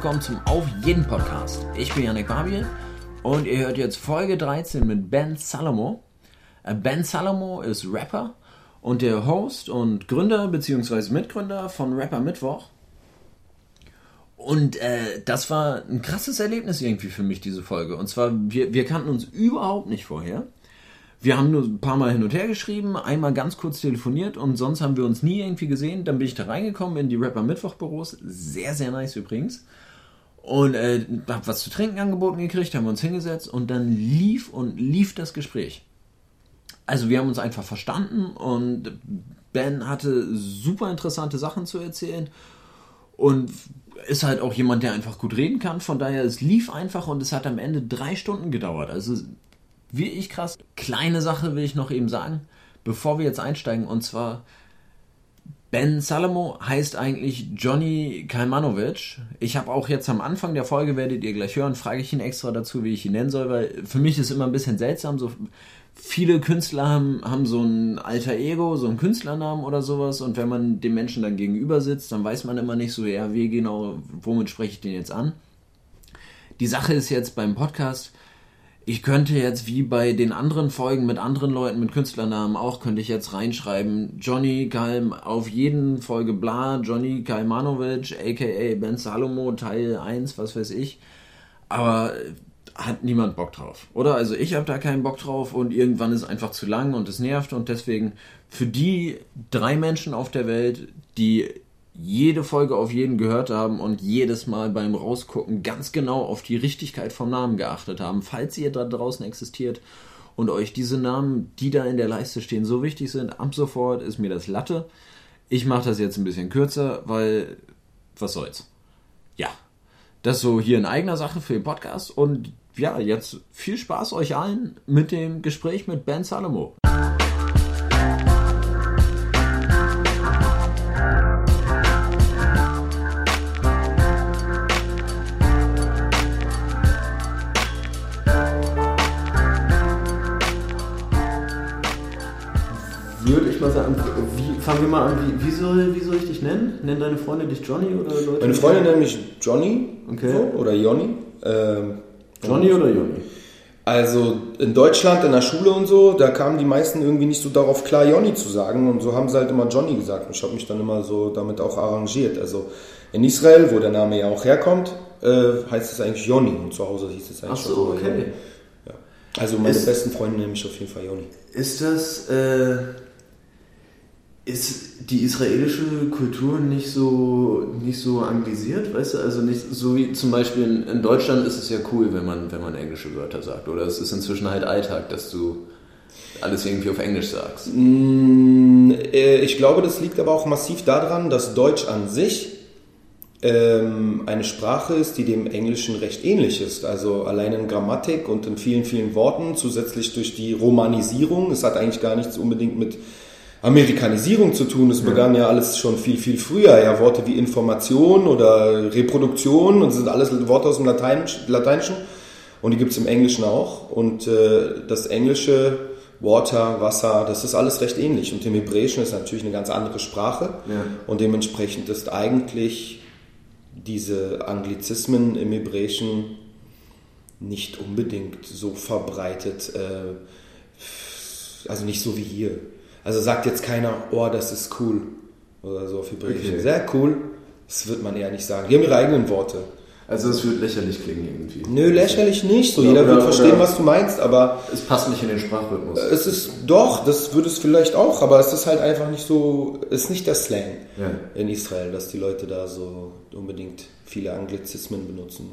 Willkommen zum Auf jeden Podcast. Ich bin Janik Babiel und ihr hört jetzt Folge 13 mit Ben Salomo. Äh, ben Salomo ist Rapper und der Host und Gründer bzw. Mitgründer von Rapper Mittwoch. Und äh, das war ein krasses Erlebnis irgendwie für mich, diese Folge. Und zwar, wir, wir kannten uns überhaupt nicht vorher. Wir haben nur ein paar Mal hin und her geschrieben, einmal ganz kurz telefoniert und sonst haben wir uns nie irgendwie gesehen. Dann bin ich da reingekommen in die Rapper Mittwoch Büros. Sehr, sehr nice übrigens. Und äh, hab was zu trinken angeboten gekriegt, haben wir uns hingesetzt und dann lief und lief das Gespräch. Also wir haben uns einfach verstanden und Ben hatte super interessante Sachen zu erzählen und ist halt auch jemand, der einfach gut reden kann. Von daher, es lief einfach und es hat am Ende drei Stunden gedauert. Also wie ich krass. Kleine Sache will ich noch eben sagen, bevor wir jetzt einsteigen. Und zwar, Ben Salomo heißt eigentlich Johnny Kalmanovic. Ich habe auch jetzt am Anfang der Folge, werdet ihr gleich hören, frage ich ihn extra dazu, wie ich ihn nennen soll, weil für mich ist immer ein bisschen seltsam. So viele Künstler haben, haben so ein alter Ego, so einen Künstlernamen oder sowas. Und wenn man dem Menschen dann gegenüber sitzt, dann weiß man immer nicht so, ja, wie genau, womit spreche ich den jetzt an. Die Sache ist jetzt beim Podcast, ich könnte jetzt wie bei den anderen Folgen mit anderen Leuten mit Künstlernamen auch, könnte ich jetzt reinschreiben, Johnny Kalm, auf jeden Folge bla, Johnny Kalmanovic, aka Ben Salomo, Teil 1, was weiß ich. Aber hat niemand Bock drauf, oder? Also ich habe da keinen Bock drauf und irgendwann ist einfach zu lang und es nervt und deswegen für die drei Menschen auf der Welt, die jede Folge auf jeden gehört haben und jedes Mal beim Rausgucken ganz genau auf die Richtigkeit vom Namen geachtet haben. Falls ihr da draußen existiert und euch diese Namen, die da in der Leiste stehen, so wichtig sind, ab sofort ist mir das Latte. Ich mache das jetzt ein bisschen kürzer, weil was soll's. Ja, das so hier in eigener Sache für den Podcast und ja, jetzt viel Spaß euch allen mit dem Gespräch mit Ben Salomo. Ich mal sagen, wie, fangen wir mal an, wie, wie, soll, wie soll ich dich nennen? Nennen deine Freunde dich Johnny oder Leute? Meine Freunde nennen mich Johnny okay. so, oder Jonny. Ähm, Johnny oder Jonny? Also in Deutschland, in der Schule und so, da kamen die meisten irgendwie nicht so darauf klar, Jonny zu sagen und so haben sie halt immer Johnny gesagt und ich habe mich dann immer so damit auch arrangiert. Also in Israel, wo der Name ja auch herkommt, äh, heißt es eigentlich Jonny und zu Hause hieß es eigentlich Ach so, schon okay. Ja. Also meine ist, besten Freunde nennen mich auf jeden Fall Jonny. Ist das... Äh ist die israelische Kultur nicht so, nicht so anglisiert, weißt du? Also nicht so wie zum Beispiel in, in, Deutschland ist es ja cool, wenn man, wenn man englische Wörter sagt. Oder es ist inzwischen halt Alltag, dass du alles irgendwie auf Englisch sagst. Mm, äh, ich glaube, das liegt aber auch massiv daran, dass Deutsch an sich ähm, eine Sprache ist, die dem Englischen recht ähnlich ist. Also allein in Grammatik und in vielen, vielen Worten, zusätzlich durch die Romanisierung. Es hat eigentlich gar nichts unbedingt mit Amerikanisierung zu tun. Es begann ja alles schon viel, viel früher. Ja, Worte wie Information oder Reproduktion und sind alles Worte aus dem Lateinischen und die gibt es im Englischen auch. Und äh, das englische Water, Wasser, das ist alles recht ähnlich. Und im Hebräischen ist natürlich eine ganz andere Sprache ja. und dementsprechend ist eigentlich diese Anglizismen im Hebräischen nicht unbedingt so verbreitet, äh, also nicht so wie hier. Also sagt jetzt keiner, oh, das ist cool. Oder so auf Hebräisch. Okay. Sehr cool. Das wird man eher nicht sagen. Die haben ihre eigenen Worte. Also es wird lächerlich klingen irgendwie. Nö, lächerlich nicht. So, jeder oder, wird verstehen, was du meinst, aber... Es passt nicht in den Sprachrhythmus. Es ist, doch, das würde es vielleicht auch, aber es ist halt einfach nicht so, es ist nicht der Slang ja. in Israel, dass die Leute da so unbedingt viele Anglizismen benutzen.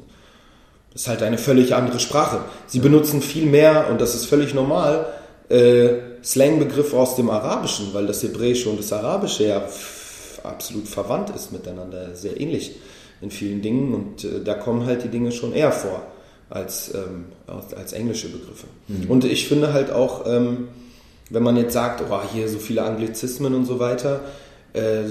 Das ist halt eine völlig andere Sprache. Sie benutzen viel mehr, und das ist völlig normal, äh, Slangbegriffe aus dem Arabischen, weil das Hebräische und das Arabische ja absolut verwandt ist miteinander, sehr ähnlich in vielen Dingen und äh, da kommen halt die Dinge schon eher vor als, ähm, als, als, englische Begriffe. Mhm. Und ich finde halt auch, ähm, wenn man jetzt sagt, oh, hier so viele Anglizismen und so weiter, äh,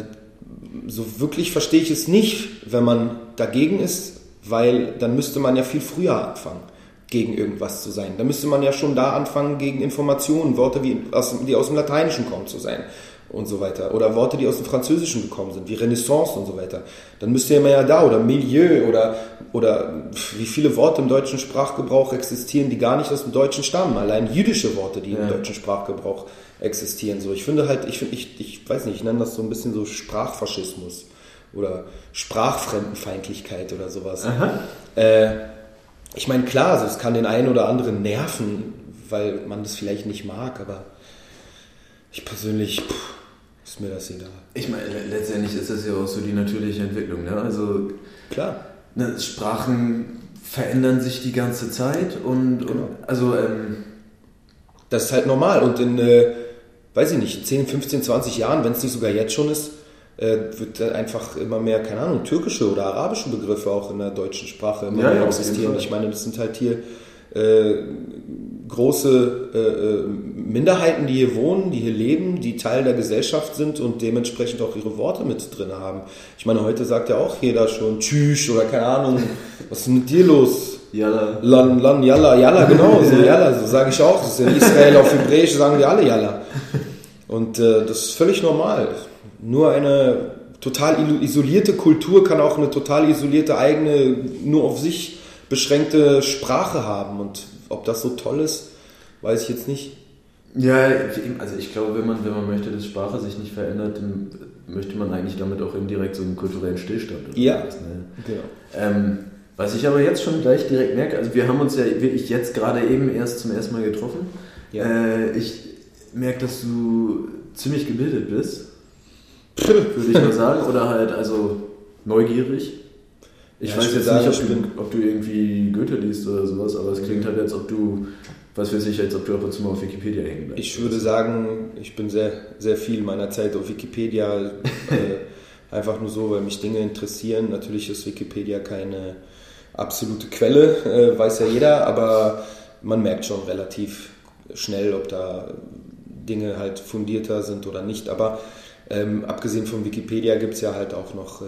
so wirklich verstehe ich es nicht, wenn man dagegen ist, weil dann müsste man ja viel früher anfangen gegen irgendwas zu sein. Da müsste man ja schon da anfangen, gegen Informationen, Worte, wie aus, die aus dem Lateinischen kommen, zu sein. und so weiter. Oder Worte, die aus dem Französischen gekommen sind, wie Renaissance und so weiter. Dann müsste ja mehr da oder Milieu oder, oder wie viele Worte im deutschen Sprachgebrauch existieren, die gar nicht aus dem Deutschen stammen. Allein jüdische Worte, die ja. im deutschen Sprachgebrauch existieren. So, ich finde halt, ich, ich, ich weiß nicht, ich nenne das so ein bisschen so Sprachfaschismus oder Sprachfremdenfeindlichkeit oder sowas. Äh, ich meine, klar, also es kann den einen oder anderen nerven, weil man das vielleicht nicht mag, aber ich persönlich, pff, ist mir das egal. Ich meine, letztendlich ist das ja auch so die natürliche Entwicklung. Ne? Also, klar. Ne, Sprachen verändern sich die ganze Zeit und, genau. und also. Ähm, das ist halt normal und in, äh, weiß ich nicht, 10, 15, 20 Jahren, wenn es nicht sogar jetzt schon ist, äh, wird einfach immer mehr, keine Ahnung, türkische oder arabische Begriffe auch in der deutschen Sprache immer ja, mehr ja, existieren. Ich meine, das sind halt hier äh, große äh, äh, Minderheiten, die hier wohnen, die hier leben, die Teil der Gesellschaft sind und dementsprechend auch ihre Worte mit drin haben. Ich meine, heute sagt ja auch jeder schon Tschüss oder keine Ahnung, was ist mit dir los? Yalla. Lan, lan, yalla, yalla, genau, so yalla, so sage ich auch. Das ist in Israel auf Hebräisch sagen wir alle yalla. Und äh, das ist völlig normal. Nur eine total isolierte Kultur kann auch eine total isolierte eigene, nur auf sich beschränkte Sprache haben. Und ob das so toll ist, weiß ich jetzt nicht. Ja, also ich glaube, wenn man, wenn man möchte, dass Sprache sich nicht verändert, dann möchte man eigentlich damit auch indirekt so einen kulturellen Stillstand. ja, was, ne? genau. Ähm, was ich aber jetzt schon gleich direkt merke, also wir haben uns ja wirklich jetzt gerade eben erst zum ersten Mal getroffen. Ja. Äh, ich merke, dass du ziemlich gebildet bist, würde ich mal sagen, oder halt also neugierig. Ich ja, weiß ich jetzt sagen, nicht, ob du, ob du, irgendwie Goethe liest oder sowas, aber es klingt halt, als ob du, was weiß ich, als ob du ab und zu mal auf Wikipedia hängen bleibst. Ich würde sagen, ich bin sehr, sehr viel meiner Zeit auf Wikipedia, äh, einfach nur so, weil mich Dinge interessieren. Natürlich ist Wikipedia keine absolute Quelle, äh, weiß ja jeder, aber man merkt schon relativ schnell, ob da Dinge halt fundierter sind oder nicht. Aber ähm, abgesehen von Wikipedia gibt es ja halt auch noch äh,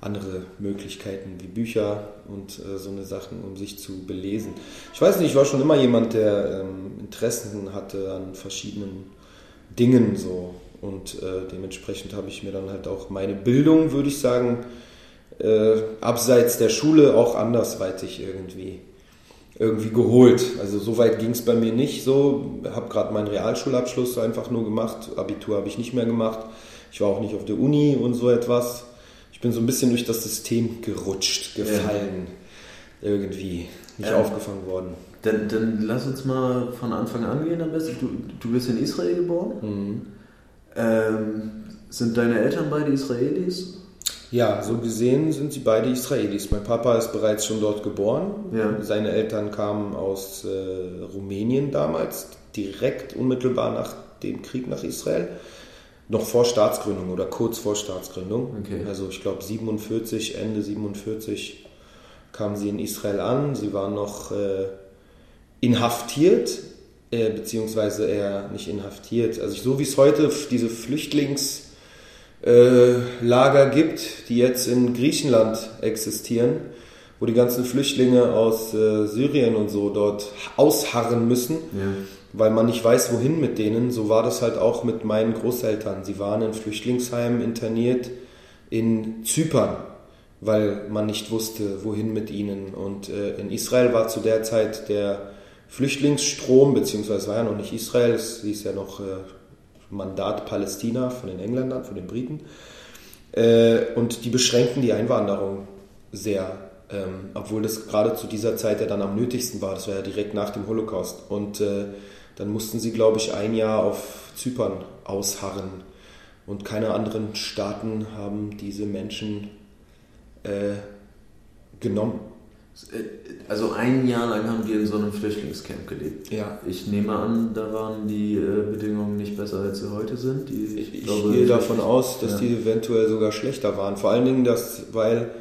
andere Möglichkeiten wie Bücher und äh, so eine Sachen, um sich zu belesen. Ich weiß nicht, ich war schon immer jemand, der ähm, Interessen hatte an verschiedenen Dingen so und äh, dementsprechend habe ich mir dann halt auch meine Bildung, würde ich sagen, äh, abseits der Schule auch andersweitig irgendwie irgendwie geholt. Also so weit ging es bei mir nicht so. Habe gerade meinen Realschulabschluss einfach nur gemacht. Abitur habe ich nicht mehr gemacht. Ich war auch nicht auf der Uni und so etwas bin so ein bisschen durch das System gerutscht, gefallen. Ja. Irgendwie nicht ähm, aufgefangen worden. Dann, dann, lass uns mal von Anfang an gehen am besten. Du, du bist in Israel geboren. Mhm. Ähm, sind deine Eltern beide Israelis? Ja, so gesehen sind sie beide Israelis. Mein Papa ist bereits schon dort geboren. Ja. Seine Eltern kamen aus äh, Rumänien damals, direkt unmittelbar nach dem Krieg nach Israel noch vor Staatsgründung oder kurz vor Staatsgründung. Okay. Also ich glaube 47, Ende 47 kamen sie in Israel an. Sie waren noch äh, inhaftiert, äh, beziehungsweise eher nicht inhaftiert. Also so wie es heute diese Flüchtlingslager äh, gibt, die jetzt in Griechenland existieren, wo die ganzen Flüchtlinge aus äh, Syrien und so dort ausharren müssen. Ja weil man nicht weiß, wohin mit denen. So war das halt auch mit meinen Großeltern. Sie waren in Flüchtlingsheimen interniert in Zypern, weil man nicht wusste, wohin mit ihnen. Und äh, in Israel war zu der Zeit der Flüchtlingsstrom, beziehungsweise war ja noch nicht Israel, es hieß ja noch äh, Mandat Palästina von den Engländern, von den Briten. Äh, und die beschränkten die Einwanderung sehr, ähm, obwohl das gerade zu dieser Zeit ja dann am nötigsten war. Das war ja direkt nach dem Holocaust. Und äh, dann mussten sie, glaube ich, ein Jahr auf Zypern ausharren. Und keine anderen Staaten haben diese Menschen äh, genommen. Also ein Jahr lang haben die in so einem Flüchtlingscamp gelebt. Ja. Ich nehme an, da waren die äh, Bedingungen nicht besser, als sie heute sind. Die, ich, ich glaube, gehe davon aus, dass ja. die eventuell sogar schlechter waren. Vor allen Dingen, dass, weil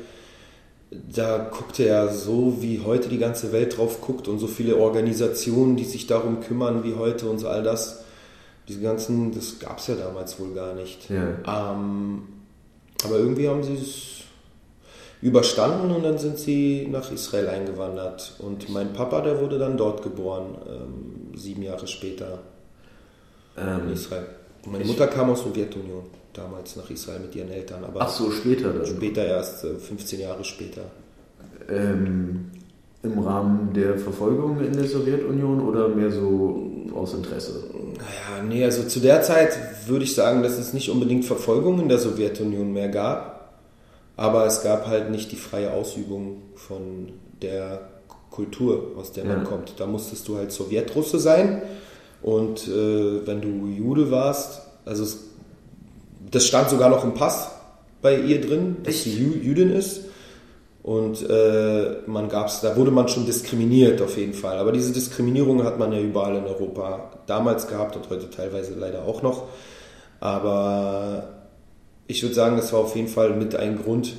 da guckte er so, wie heute die ganze Welt drauf guckt und so viele Organisationen, die sich darum kümmern wie heute und so all das. Diese ganzen, das gab es ja damals wohl gar nicht. Ja. Ähm, aber irgendwie haben sie es überstanden und dann sind sie nach Israel eingewandert. Und mein Papa, der wurde dann dort geboren, ähm, sieben Jahre später ähm, in Israel. Meine Mutter kam aus Sowjetunion damals nach Israel mit ihren Eltern, aber Ach so, später dann. später erst, äh, 15 Jahre später. Ähm, Im Rahmen der Verfolgung in der Sowjetunion oder mehr so aus Interesse? Naja, nee, also zu der Zeit würde ich sagen, dass es nicht unbedingt Verfolgung in der Sowjetunion mehr gab, aber es gab halt nicht die freie Ausübung von der Kultur, aus der man Ja. kommt. Da musstest du halt Sowjetrusse sein und äh, wenn du Jude warst, also es, das stand sogar noch im Pass bei ihr drin, dass Echt? sie Jü Jüdin ist. Und äh, man gab's, da wurde man schon diskriminiert auf jeden Fall. Aber diese Diskriminierung hat man ja überall in Europa damals gehabt und heute teilweise leider auch noch. Aber ich würde sagen, das war auf jeden Fall mit ein Grund,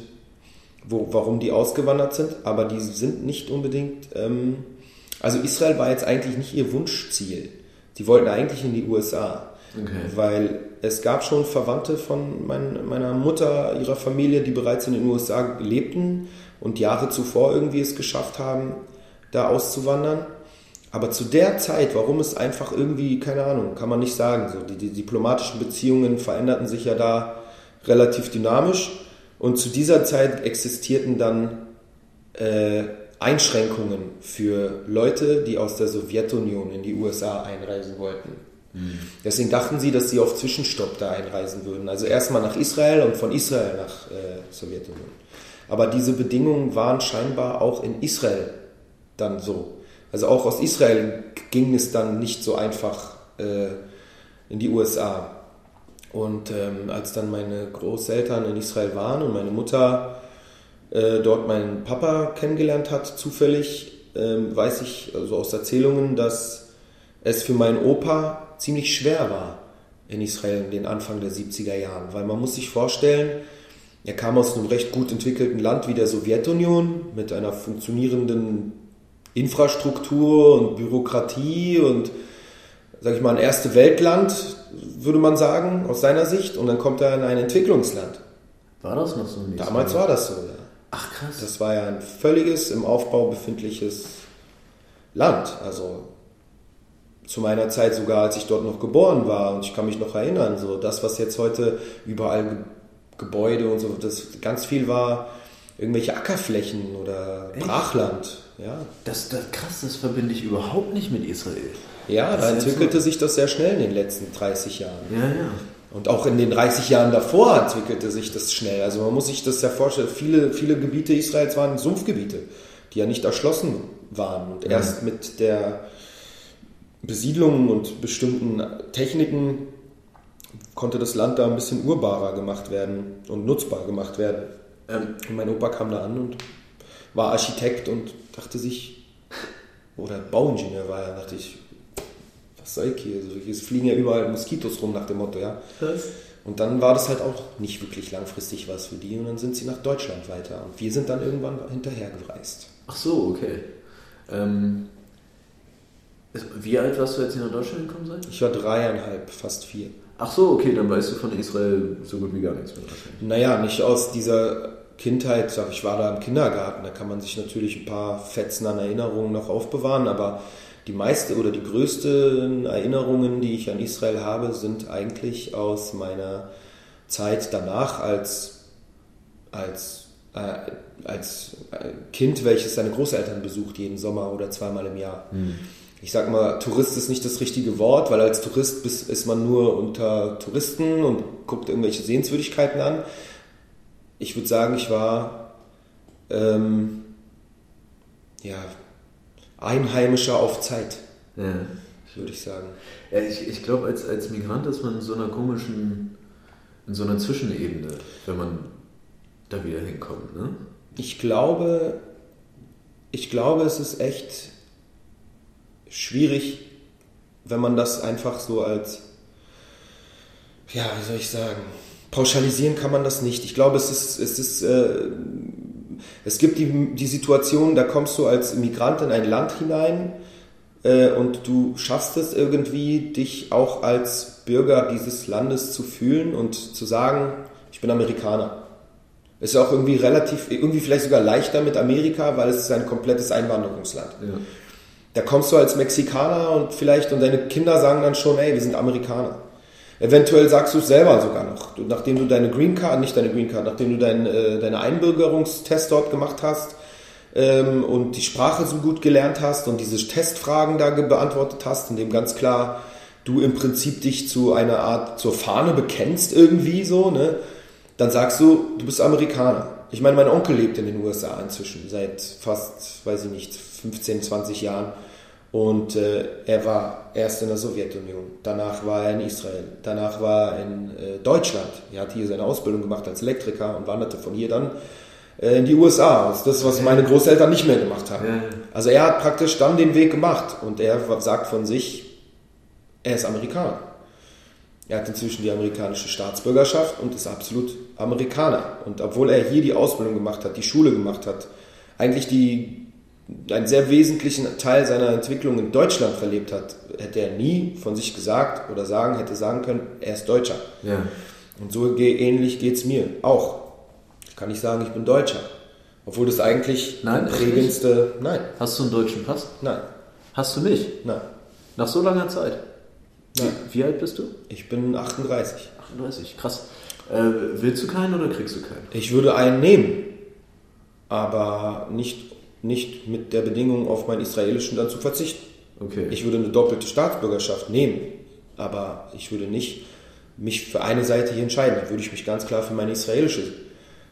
wo, warum die ausgewandert sind. Aber die sind nicht unbedingt. Ähm, also Israel war jetzt eigentlich nicht ihr Wunschziel. Die wollten eigentlich in die USA. Okay. Weil es gab schon Verwandte von mein, meiner Mutter, ihrer Familie, die bereits in den USA lebten und Jahre zuvor irgendwie es geschafft haben, da auszuwandern. Aber zu der Zeit, warum es einfach irgendwie, keine Ahnung, kann man nicht sagen. So, die, die diplomatischen Beziehungen veränderten sich ja da relativ dynamisch. Und zu dieser Zeit existierten dann äh, Einschränkungen für Leute, die aus der Sowjetunion in die USA einreisen wollten. Deswegen dachten sie, dass sie auf Zwischenstopp da einreisen würden. Also erstmal nach Israel und von Israel nach äh, Sowjetunion. Aber diese Bedingungen waren scheinbar auch in Israel dann so. Also auch aus Israel ging es dann nicht so einfach äh, in die USA. Und ähm, als dann meine Großeltern in Israel waren und meine Mutter äh, dort meinen Papa kennengelernt hat, zufällig, ähm, weiß ich also aus Erzählungen, dass es für meinen Opa ziemlich schwer war in Israel in den Anfang der 70er Jahren. Weil man muss sich vorstellen, er kam aus einem recht gut entwickelten Land wie der Sowjetunion mit einer funktionierenden Infrastruktur und Bürokratie und, sag ich mal, ein erste Weltland, würde man sagen, aus seiner Sicht. Und dann kommt er in ein Entwicklungsland. War das noch so ein Damals war das so, ja. Ach krass. Das war ja ein völliges im Aufbau befindliches Land. Also zu meiner Zeit sogar, als ich dort noch geboren war und ich kann mich noch erinnern, so das, was jetzt heute überall Ge Gebäude und so, das ganz viel war irgendwelche Ackerflächen oder Echt? Brachland. Ja, das, das krass, das verbinde ich überhaupt nicht mit Israel. Ja da entwickelte so- sich das sehr schnell in den letzten 30 Jahren. Ja, ja. Und auch in den 30 Jahren davor entwickelte sich das schnell. Also man muss sich das ja vorstellen, viele, viele Gebiete Israels waren Sumpfgebiete, die ja nicht erschlossen waren. Und erst mit der Besiedlung und bestimmten Techniken konnte das Land da ein bisschen urbarer gemacht werden und nutzbar gemacht werden. Ähm, Und mein Opa kam da an und war Architekt und dachte sich, oder Bauingenieur war er, dachte ich, was soll ich hier? Also hier fliegen ja überall Moskitos rum nach dem Motto, ja. krass. Und dann war das halt auch nicht wirklich langfristig was für die und dann sind sie nach Deutschland weiter. Und wir sind dann irgendwann hinterhergereist. Ach so, okay. Ähm, wie alt warst du, als ihr nach Deutschland gekommen seid? Ich war dreieinhalb, fast vier. Ach so, okay, dann weißt du von Israel so gut wie gar nichts mehr. Naja, nicht aus dieser Kindheit, sag ich war da im Kindergarten, da kann man sich natürlich ein paar Fetzen an Erinnerungen noch aufbewahren, aber die meiste oder die größten Erinnerungen, die ich an Israel habe, sind eigentlich aus meiner Zeit danach als, als, äh, als äh, Kind, welches seine Großeltern besucht jeden Sommer oder zweimal im Jahr. Ich sag mal, Tourist ist nicht das richtige Wort, weil als Tourist ist man nur unter Touristen und guckt irgendwelche Sehenswürdigkeiten an. Ich würde sagen, ich war ähm, ja, Einheimischer auf Zeit, Ja. würde ich sagen. Ja, ich, ich glaube, als, als Migrant ist man in so einer komischen, in so einer Zwischenebene, wenn man da wieder hinkommt, ne? Ich glaube, ich glaube, es ist echt schwierig, wenn man das einfach so als, ja, wie soll ich sagen, pauschalisieren kann man das nicht. Ich glaube, es ist, es ist, äh, es gibt die, die Situation, da kommst du als Migrant in ein Land hinein äh, und du schaffst es irgendwie, dich auch als Bürger dieses Landes zu fühlen und zu sagen, ich bin Amerikaner. Ist ja auch irgendwie relativ, irgendwie vielleicht sogar leichter mit Amerika, weil es ist ein komplettes Einwanderungsland. Ja. Da kommst du als Mexikaner und vielleicht und deine Kinder sagen dann schon, ey, wir sind Amerikaner. Eventuell sagst du es selber sogar noch. Du, nachdem du deine Green Card, nicht deine Green Card, nachdem du dein, äh, deine Einbürgerungstest dort gemacht hast ähm, und die Sprache so gut gelernt hast und diese Testfragen da beantwortet hast, in dem ganz klar du im Prinzip dich zu einer Art zur Fahne bekennst irgendwie so, ne? Dann sagst du, du bist Amerikaner. Ich meine, mein Onkel lebt in den USA inzwischen seit fast, weiß ich nicht, 15, 20 Jahren. Und äh, er war erst in der Sowjetunion, danach war er in Israel, danach war er in äh, Deutschland. Er hat hier seine Ausbildung gemacht als Elektriker und wanderte von hier dann äh, in die USA. Das ist das, was meine Großeltern nicht mehr gemacht haben. Also er hat praktisch dann den Weg gemacht und er sagt von sich, er ist Amerikaner. Er hat inzwischen die amerikanische Staatsbürgerschaft und ist absolut Amerikaner. Und obwohl er hier die Ausbildung gemacht hat, die Schule gemacht hat, eigentlich die einen sehr wesentlichen Teil seiner Entwicklung in Deutschland verlebt hat, hätte er nie von sich gesagt oder sagen, hätte sagen können, er ist Deutscher. Ja. Und so ähnlich geht es mir auch. Ich kann nicht sagen, ich bin Deutscher. Obwohl das eigentlich Nein, echt prägendste. Nein, Hast du einen deutschen Pass? nein, Hast du nicht? nein, Nach so langer Zeit? nein. Wie alt bist du? Ich bin 38. 38, krass. Äh, willst du keinen oder kriegst du keinen? Ich würde einen nehmen, aber nicht, nicht mit der Bedingung, auf meinen israelischen dann zu verzichten. Okay. Ich würde eine doppelte Staatsbürgerschaft nehmen, aber ich würde nicht mich für eine Seite hier entscheiden. Da würde ich mich ganz klar für meine israelische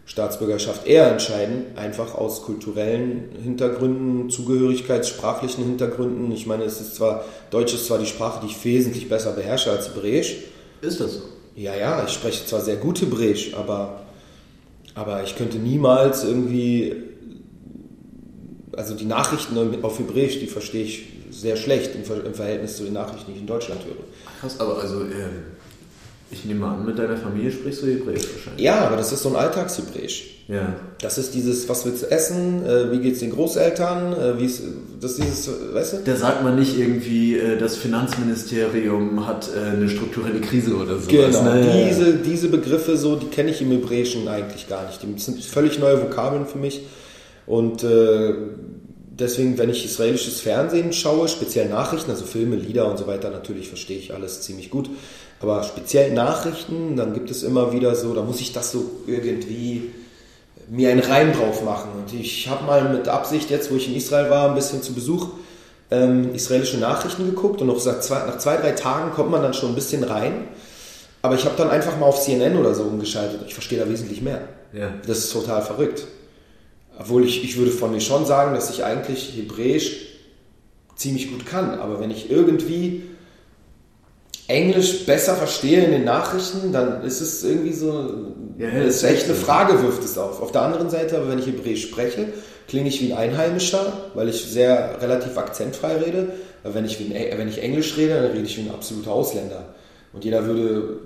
Staatsbürgerschaft eher entscheiden, einfach aus kulturellen Hintergründen, zugehörigkeitssprachlichen Hintergründen. Ich meine, es ist zwar, Deutsch ist zwar die Sprache, die ich wesentlich besser beherrsche als Hebräisch. Ist das so? Ja, ja, ich spreche zwar sehr gut Hebräisch, aber, aber ich könnte niemals irgendwie, also die Nachrichten auf Hebräisch, die verstehe ich sehr schlecht im, Ver- im Verhältnis zu den Nachrichten, die ich in Deutschland höre. Krass, aber also, ähm, ich nehme an, mit deiner Familie sprichst du Hebräisch wahrscheinlich. Ja, aber das ist so ein Alltagshebräisch. Ja. Das ist dieses, was willst du essen, äh, wie geht's den Großeltern, äh, wie ist, das ist dieses, weißt du? Da sagt man nicht irgendwie, äh, das Finanzministerium hat äh, eine strukturelle Krise oder so. Genau, Ne? diese, diese Begriffe so, die kenne ich im Hebräischen eigentlich gar nicht. Die sind völlig neue Vokabeln für mich. Und äh, deswegen, wenn ich israelisches Fernsehen schaue, speziell Nachrichten, also Filme, Lieder und so weiter, natürlich verstehe ich alles ziemlich gut. Aber speziell Nachrichten, dann gibt es immer wieder so, da muss ich das so irgendwie mir einen Reim drauf machen. Und ich habe mal mit Absicht, jetzt wo ich in Israel war, ein bisschen zu Besuch, ähm, israelische Nachrichten geguckt und noch nach zwei, nach zwei, drei Tagen kommt man dann schon ein bisschen rein. Aber ich habe dann einfach mal auf CNN oder so umgeschaltet. Ich verstehe da wesentlich mehr. Ja. Das ist total verrückt. Obwohl ich, ich würde von mir schon sagen, dass ich eigentlich Hebräisch ziemlich gut kann. Aber wenn ich irgendwie Englisch besser verstehe in den Nachrichten, dann ist es irgendwie so, Ja, ist echt eine. Frage, wirft es auf. Auf der anderen Seite, aber wenn ich Hebräisch spreche, klinge ich wie ein Einheimischer, weil ich sehr relativ akzentfrei rede. Aber wenn ich, ein, wenn ich Englisch rede, dann rede ich wie ein absoluter Ausländer. Und jeder würde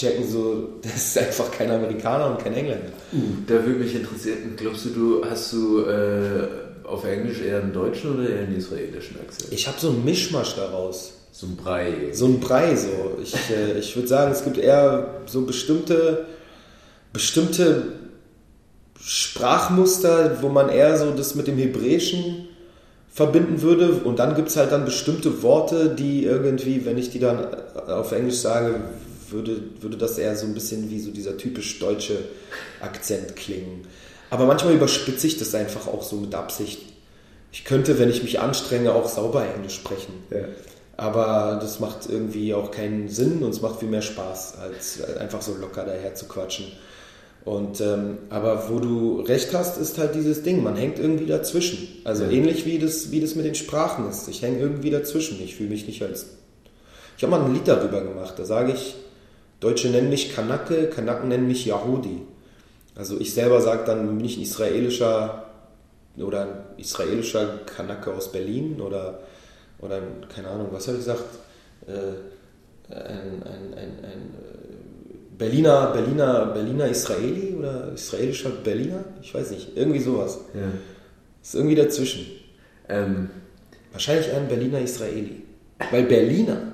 checken, so, das ist einfach kein Amerikaner und kein Engländer. Uh, da würde mich interessieren, glaubst du, du hast du äh, auf Englisch eher einen deutschen oder eher einen israelischen Akzent? Ich habe so einen Mischmasch daraus. So ein Brei. So ein Brei so. Ich, äh, ich würde sagen, es gibt eher so bestimmte, bestimmte Sprachmuster, wo man eher so das mit dem Hebräischen verbinden würde. Und dann gibt es halt dann bestimmte Worte, die irgendwie, wenn ich die dann auf Englisch sage, würde, würde das eher so ein bisschen wie so dieser typisch deutsche Akzent klingen. Aber manchmal überspitze ich das einfach auch so mit Absicht. Ich könnte, wenn ich mich anstrenge, auch sauber Englisch sprechen. Ja. Aber das macht irgendwie auch keinen Sinn und es macht viel mehr Spaß, als einfach so locker daher zu quatschen. Und, ähm, aber wo du recht hast, ist halt dieses Ding, man hängt irgendwie dazwischen. Also Ja. ähnlich wie das, wie das mit den Sprachen ist. Ich hänge irgendwie dazwischen. Ich fühle mich nicht als. Ich habe mal ein Lied darüber gemacht, da sage ich, Deutsche nennen mich Kanake, Kanaken nennen mich Yahudi. Also ich selber sage dann, bin ich ein israelischer oder ein israelischer Kanake aus Berlin oder, oder ein, keine Ahnung, was habe ich gesagt? Äh, ein, ein, ein, ein äh, Berliner, Berliner, Berliner Israeli oder israelischer Berliner? Ich weiß nicht, irgendwie sowas. Ja. Ist irgendwie dazwischen. Ähm, Wahrscheinlich ein Berliner Israeli. Weil Berliner,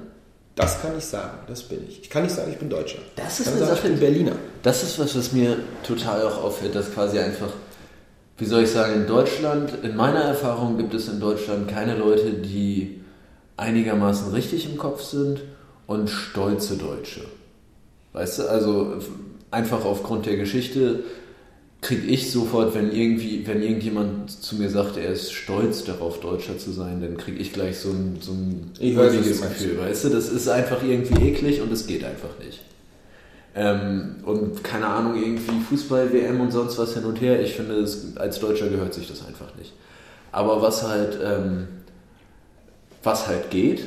das kann ich sagen, das bin ich. Ich kann nicht sagen, ich bin Deutscher. Das ist eine sagen, Sache, ich bin Berliner. Das ist was, was mir total auch auffällt, dass quasi einfach, wie soll ich sagen, in Deutschland, in meiner Erfahrung gibt es in Deutschland keine Leute, die einigermaßen richtig im Kopf sind und stolze Deutsche. Weißt du, also einfach aufgrund der Geschichte kriege ich sofort, wenn irgendwie, wenn irgendjemand zu mir sagt, er ist stolz darauf, Deutscher zu sein, dann kriege ich gleich so ein, so ein weiß. Gefühl, weißt du? Das ist einfach irgendwie eklig und es geht einfach nicht. Ähm, und keine Ahnung, irgendwie Fußball, WM und sonst was hin und her, ich finde, es, als Deutscher gehört sich das einfach nicht. Aber was halt, ähm, was halt geht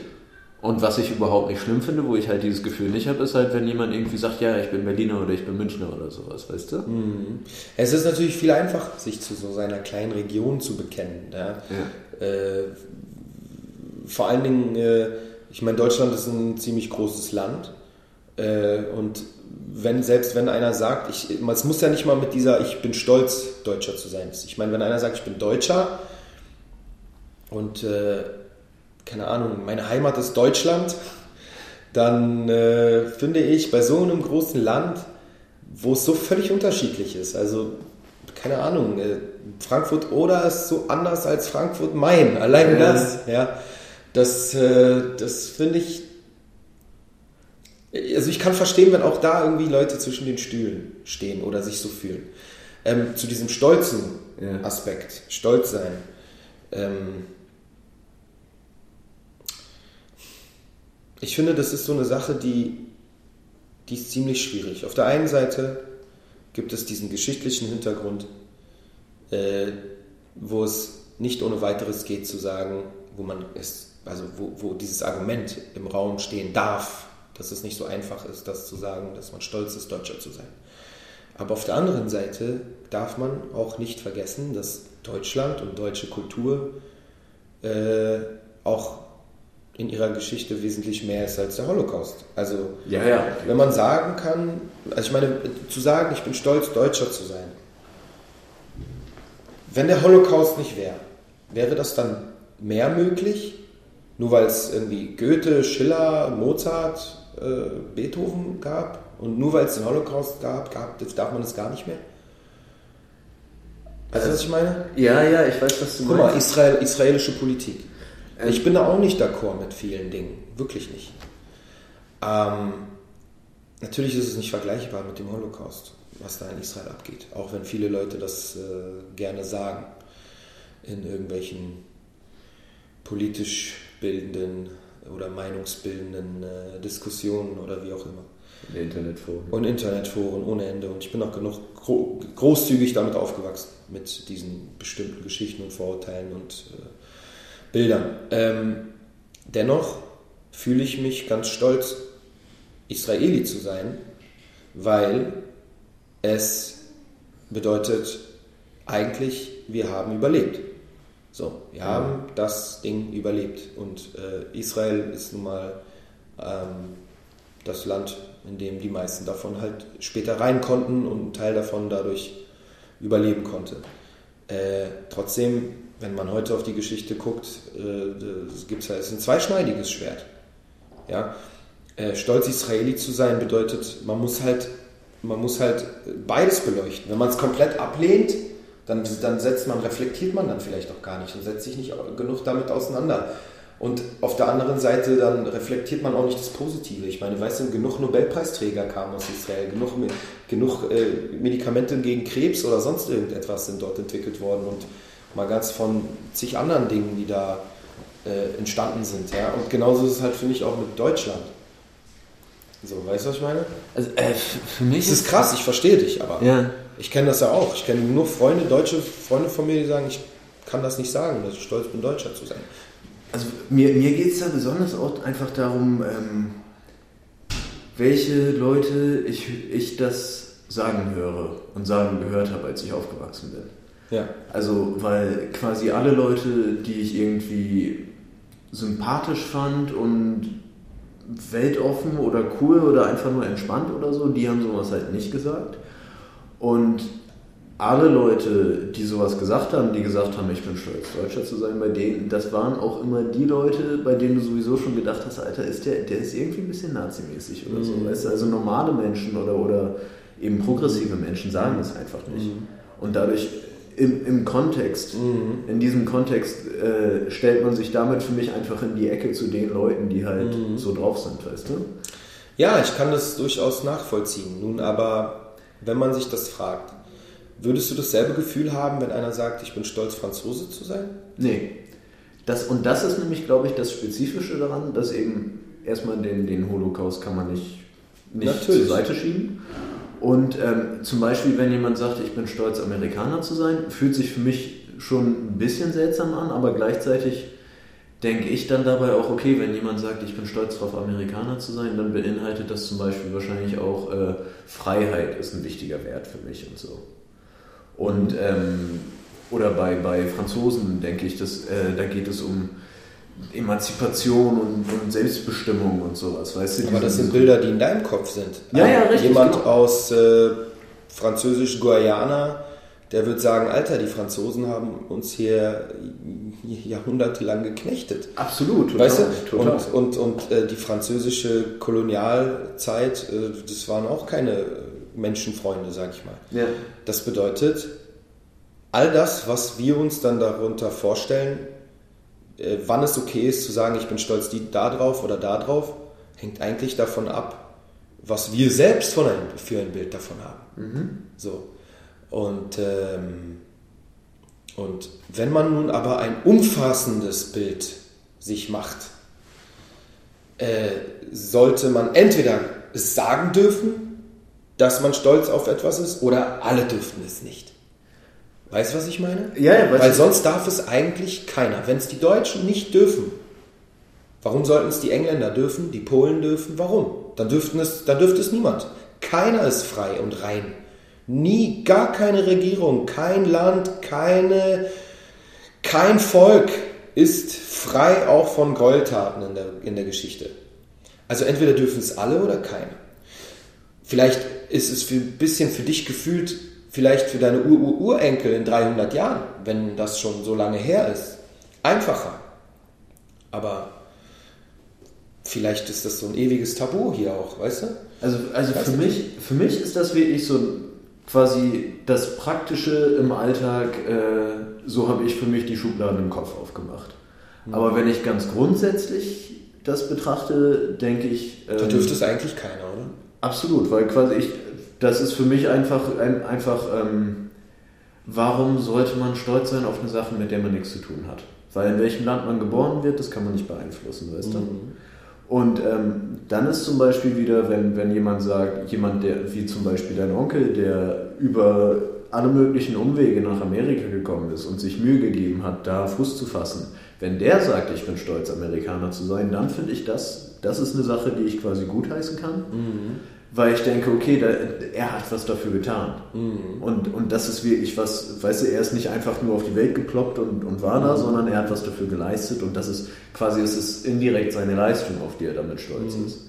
und was ich überhaupt nicht schlimm finde, wo ich halt dieses Gefühl nicht habe, ist halt, wenn jemand irgendwie sagt, ja, ich bin Berliner oder ich bin Münchner oder sowas, weißt du? Mhm. Es ist natürlich viel einfacher, sich zu so seiner kleinen Region zu bekennen. Ja? Äh, vor allen Dingen, äh, ich meine, Deutschland ist ein ziemlich großes Land. Äh, und wenn, selbst wenn einer sagt, ich, es muss ja nicht mal mit dieser Ich bin stolz, Deutscher zu sein. Ich meine, wenn einer sagt, ich bin Deutscher und äh, keine Ahnung, meine Heimat ist Deutschland, dann äh, finde ich, bei so einem großen Land, wo es so völlig unterschiedlich ist, also keine Ahnung, äh, Frankfurt oder ist so anders als Frankfurt Main, allein Ja. das, ja, das, äh, das finde ich, also ich kann verstehen, wenn auch da irgendwie Leute zwischen den Stühlen stehen oder sich so fühlen. Ähm, zu diesem stolzen Ja. Aspekt, stolz sein. Ähm, ich finde, das ist so eine Sache, die, die ist ziemlich schwierig. Auf der einen Seite gibt es diesen geschichtlichen Hintergrund, äh, wo es nicht ohne weiteres geht zu sagen, wo man es, also wo, wo dieses Argument im Raum stehen darf, dass es nicht so einfach ist, das zu sagen, dass man stolz ist, Deutscher zu sein. Aber auf der anderen Seite darf man auch nicht vergessen, dass Deutschland und deutsche Kultur äh, auch in ihrer Geschichte wesentlich mehr ist als der Holocaust. Also Ja, ja. wenn man sagen kann, also ich meine, zu sagen, ich bin stolz, Deutscher zu sein. Wenn der Holocaust nicht wäre, wäre das dann mehr möglich? Nur weil es irgendwie Goethe, Schiller, Mozart, äh, Beethoven gab und nur weil es den Holocaust gab, gab, darf man es gar nicht mehr? Weißt du, was ich meine? Ja, ja, ich weiß, was du Guck mal, meinst. Israel, israelische Politik. Ähm. Ich bin da auch nicht d'accord mit vielen Dingen. Wirklich nicht. Ähm, natürlich ist es nicht vergleichbar mit dem Holocaust, was da in Israel abgeht. Auch wenn viele Leute das äh, gerne sagen. In irgendwelchen politisch bildenden oder meinungsbildenden äh, Diskussionen oder wie auch immer. In Internetforen. Und Internetforen ohne Ende. Und ich bin auch genug gro großzügig damit aufgewachsen, mit diesen bestimmten Geschichten und Vorurteilen und äh, Bildern. Ähm, dennoch fühle ich mich ganz stolz, Israeli zu sein, weil es bedeutet eigentlich, wir haben überlebt. So, wir haben das Ding überlebt. Und äh, Israel ist nun mal ähm, das Land, in dem die meisten davon halt später rein konnten und ein Teil davon dadurch überleben konnte. Äh, trotzdem, wenn man heute auf die Geschichte guckt, äh, es es ist ein zweischneidiges Schwert. Ja? Äh, stolz Israeli zu sein bedeutet, man muss halt, man muss halt beides beleuchten. Wenn man es komplett ablehnt, dann, dann setzt man, reflektiert man dann vielleicht auch gar nicht und setzt sich nicht genug damit auseinander. Und auf der anderen Seite dann reflektiert man auch nicht das Positive. Ich meine, weißt du, genug Nobelpreisträger kamen aus Israel, genug, genug äh, Medikamente gegen Krebs oder sonst irgendetwas sind dort entwickelt worden und mal ganz von zig anderen Dingen, die da äh, entstanden sind. Ja? Und genauso ist es halt für mich auch mit Deutschland. So, weißt du, was ich meine? Also, äh, für mich Es ist krass, ich verstehe dich, aber Ja. ich kenne das ja auch. Ich kenne nur Freunde, deutsche Freunde von mir, die sagen, ich kann das nicht sagen, dass ich stolz bin, Deutscher zu sein. Also mir, mir geht es da besonders auch einfach darum, ähm, welche Leute ich, ich das sagen höre und sagen gehört habe, als ich aufgewachsen bin. Ja. Also, weil quasi alle Leute, die ich irgendwie sympathisch fand und weltoffen oder cool oder einfach nur entspannt oder so, die haben sowas halt nicht gesagt. Und alle Leute, die sowas gesagt haben, die gesagt haben, ich bin stolz, Deutscher zu sein, bei denen, das waren auch immer die Leute, bei denen du sowieso schon gedacht hast, Alter, ist der, der ist irgendwie ein bisschen nazimäßig oder so. Weißt du, also normale Menschen oder, oder eben progressive Menschen sagen das einfach nicht. Und dadurch im, im Kontext, in diesem Kontext äh, stellt man sich damit für mich einfach in die Ecke zu den Leuten, die halt so drauf sind, weißt du? Ja, ich kann das durchaus nachvollziehen. Nun aber, wenn man sich das fragt, würdest du dasselbe Gefühl haben, wenn einer sagt, ich bin stolz, Franzose zu sein? Nee. Das, und das ist nämlich, glaube ich, das Spezifische daran, dass eben erstmal den, den Holocaust kann man nicht, nicht zur Seite schieben. Und ähm, zum Beispiel, wenn jemand sagt, ich bin stolz, Amerikaner zu sein, fühlt sich für mich schon ein bisschen seltsam an, aber gleichzeitig denke ich dann dabei auch, okay, wenn jemand sagt, ich bin stolz darauf, Amerikaner zu sein, dann beinhaltet das zum Beispiel wahrscheinlich auch, äh, Freiheit ist ein wichtiger Wert für mich und so. Und, ähm, oder bei, bei Franzosen denke ich, dass, äh, da geht es um Emanzipation und, und, Selbstbestimmung und sowas, weißt du? Aber das sind Bilder, die in deinem Kopf sind. Ja, ja, richtig. Jemand genau. aus äh, französisch-Guayana der wird sagen, Alter, die Franzosen haben uns hier jahrhundertelang geknechtet. Absolut, total. Weißt du? total. Und, und, und äh, die französische Kolonialzeit, äh, das waren auch keine Menschenfreunde, sag ich mal. Ja. Das bedeutet, all das, was wir uns dann darunter vorstellen, äh, wann es okay ist zu sagen, ich bin stolz die, da drauf oder da drauf, hängt eigentlich davon ab, was wir selbst von ein, für ein Bild davon haben. Mhm. So. Und, ähm, und wenn man nun aber ein umfassendes Bild sich macht, äh, sollte man entweder sagen dürfen, dass man stolz auf etwas ist, oder alle dürften es nicht. Weißt du, was ich meine? Ja, ja Weil sonst darf es eigentlich keiner. Wenn es die Deutschen nicht dürfen, warum sollten es die Engländer dürfen, die Polen dürfen? Warum? Dann, dürften es, dann dürfte es niemand. Keiner ist frei und rein. Nie, gar keine Regierung, kein Land, keine, kein Volk ist frei auch von Gräueltaten in der, in der Geschichte. Also entweder dürfen es alle oder keiner. Vielleicht ist es für, ein bisschen für dich gefühlt, vielleicht für deine Ur-Ur-Urenkel in 300 Jahren, wenn das schon so lange her ist, einfacher. Aber vielleicht ist das so ein ewiges Tabu hier auch, weißt du? Also, also für, mich, für mich ist das wirklich so quasi das Praktische im Alltag, äh, so habe ich für mich die Schubladen im Kopf aufgemacht. Mhm. Aber wenn ich ganz grundsätzlich das betrachte, denke ich. Ähm, da dürfte es eigentlich keiner, oder? Absolut, weil quasi ich, das ist für mich einfach, ein, einfach ähm, warum sollte man stolz sein auf eine Sache, mit der man nichts zu tun hat? Weil in welchem Land man geboren wird, das kann man nicht beeinflussen, weißt du? Mhm. Und ähm, dann ist zum Beispiel wieder, wenn, wenn jemand sagt, jemand, der, wie zum Beispiel dein Onkel, der über alle möglichen Umwege nach Amerika gekommen ist und sich Mühe gegeben hat, da Fuß zu fassen, wenn der sagt, ich bin stolz, Amerikaner zu sein, dann finde ich das, das ist eine Sache, die ich quasi gutheißen kann. Mhm weil ich denke, okay, da, er hat was dafür getan. Mhm. Und, und das ist wirklich was, weißt du, er ist nicht einfach nur auf die Welt geploppt und, und war da, mhm. sondern er hat was dafür geleistet und das ist quasi, es ist indirekt seine Leistung, auf die er damit stolz mhm. ist.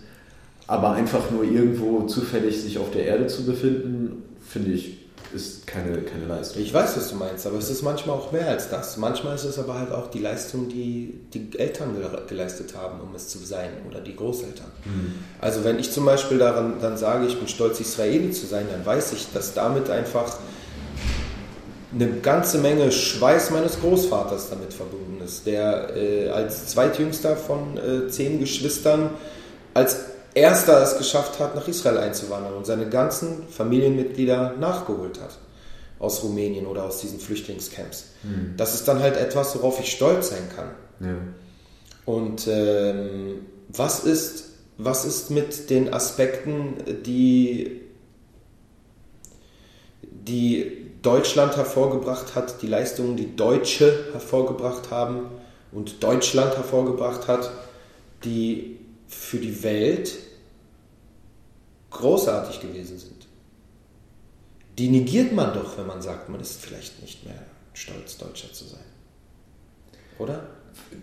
Aber einfach nur irgendwo zufällig sich auf der Erde zu befinden, finde ich ist keine, keine Leistung. Ich weiß, was du meinst, aber es ist manchmal auch mehr als das. Manchmal ist es aber halt auch die Leistung, die die Eltern geleistet haben, um es zu sein, oder die Großeltern. Mhm. Also wenn ich zum Beispiel daran dann sage, ich bin stolz, Israeli zu sein, dann weiß ich, dass damit einfach eine ganze Menge Schweiß meines Großvaters damit verbunden ist, der äh, als zweitjüngster von äh, zehn Geschwistern als erster es geschafft hat, nach Israel einzuwandern und seine ganzen Familienmitglieder nachgeholt hat aus Rumänien oder aus diesen Flüchtlingscamps. Mhm. Das ist dann halt etwas, worauf ich stolz sein kann. Ja. Und ähm, was, ist, was ist mit den Aspekten, die, die Deutschland hervorgebracht hat, die Leistungen, die Deutsche hervorgebracht haben und Deutschland hervorgebracht hat, die für die Welt großartig gewesen sind. Die negiert man doch, wenn man sagt, man ist vielleicht nicht mehr stolz, Deutscher zu sein. Oder?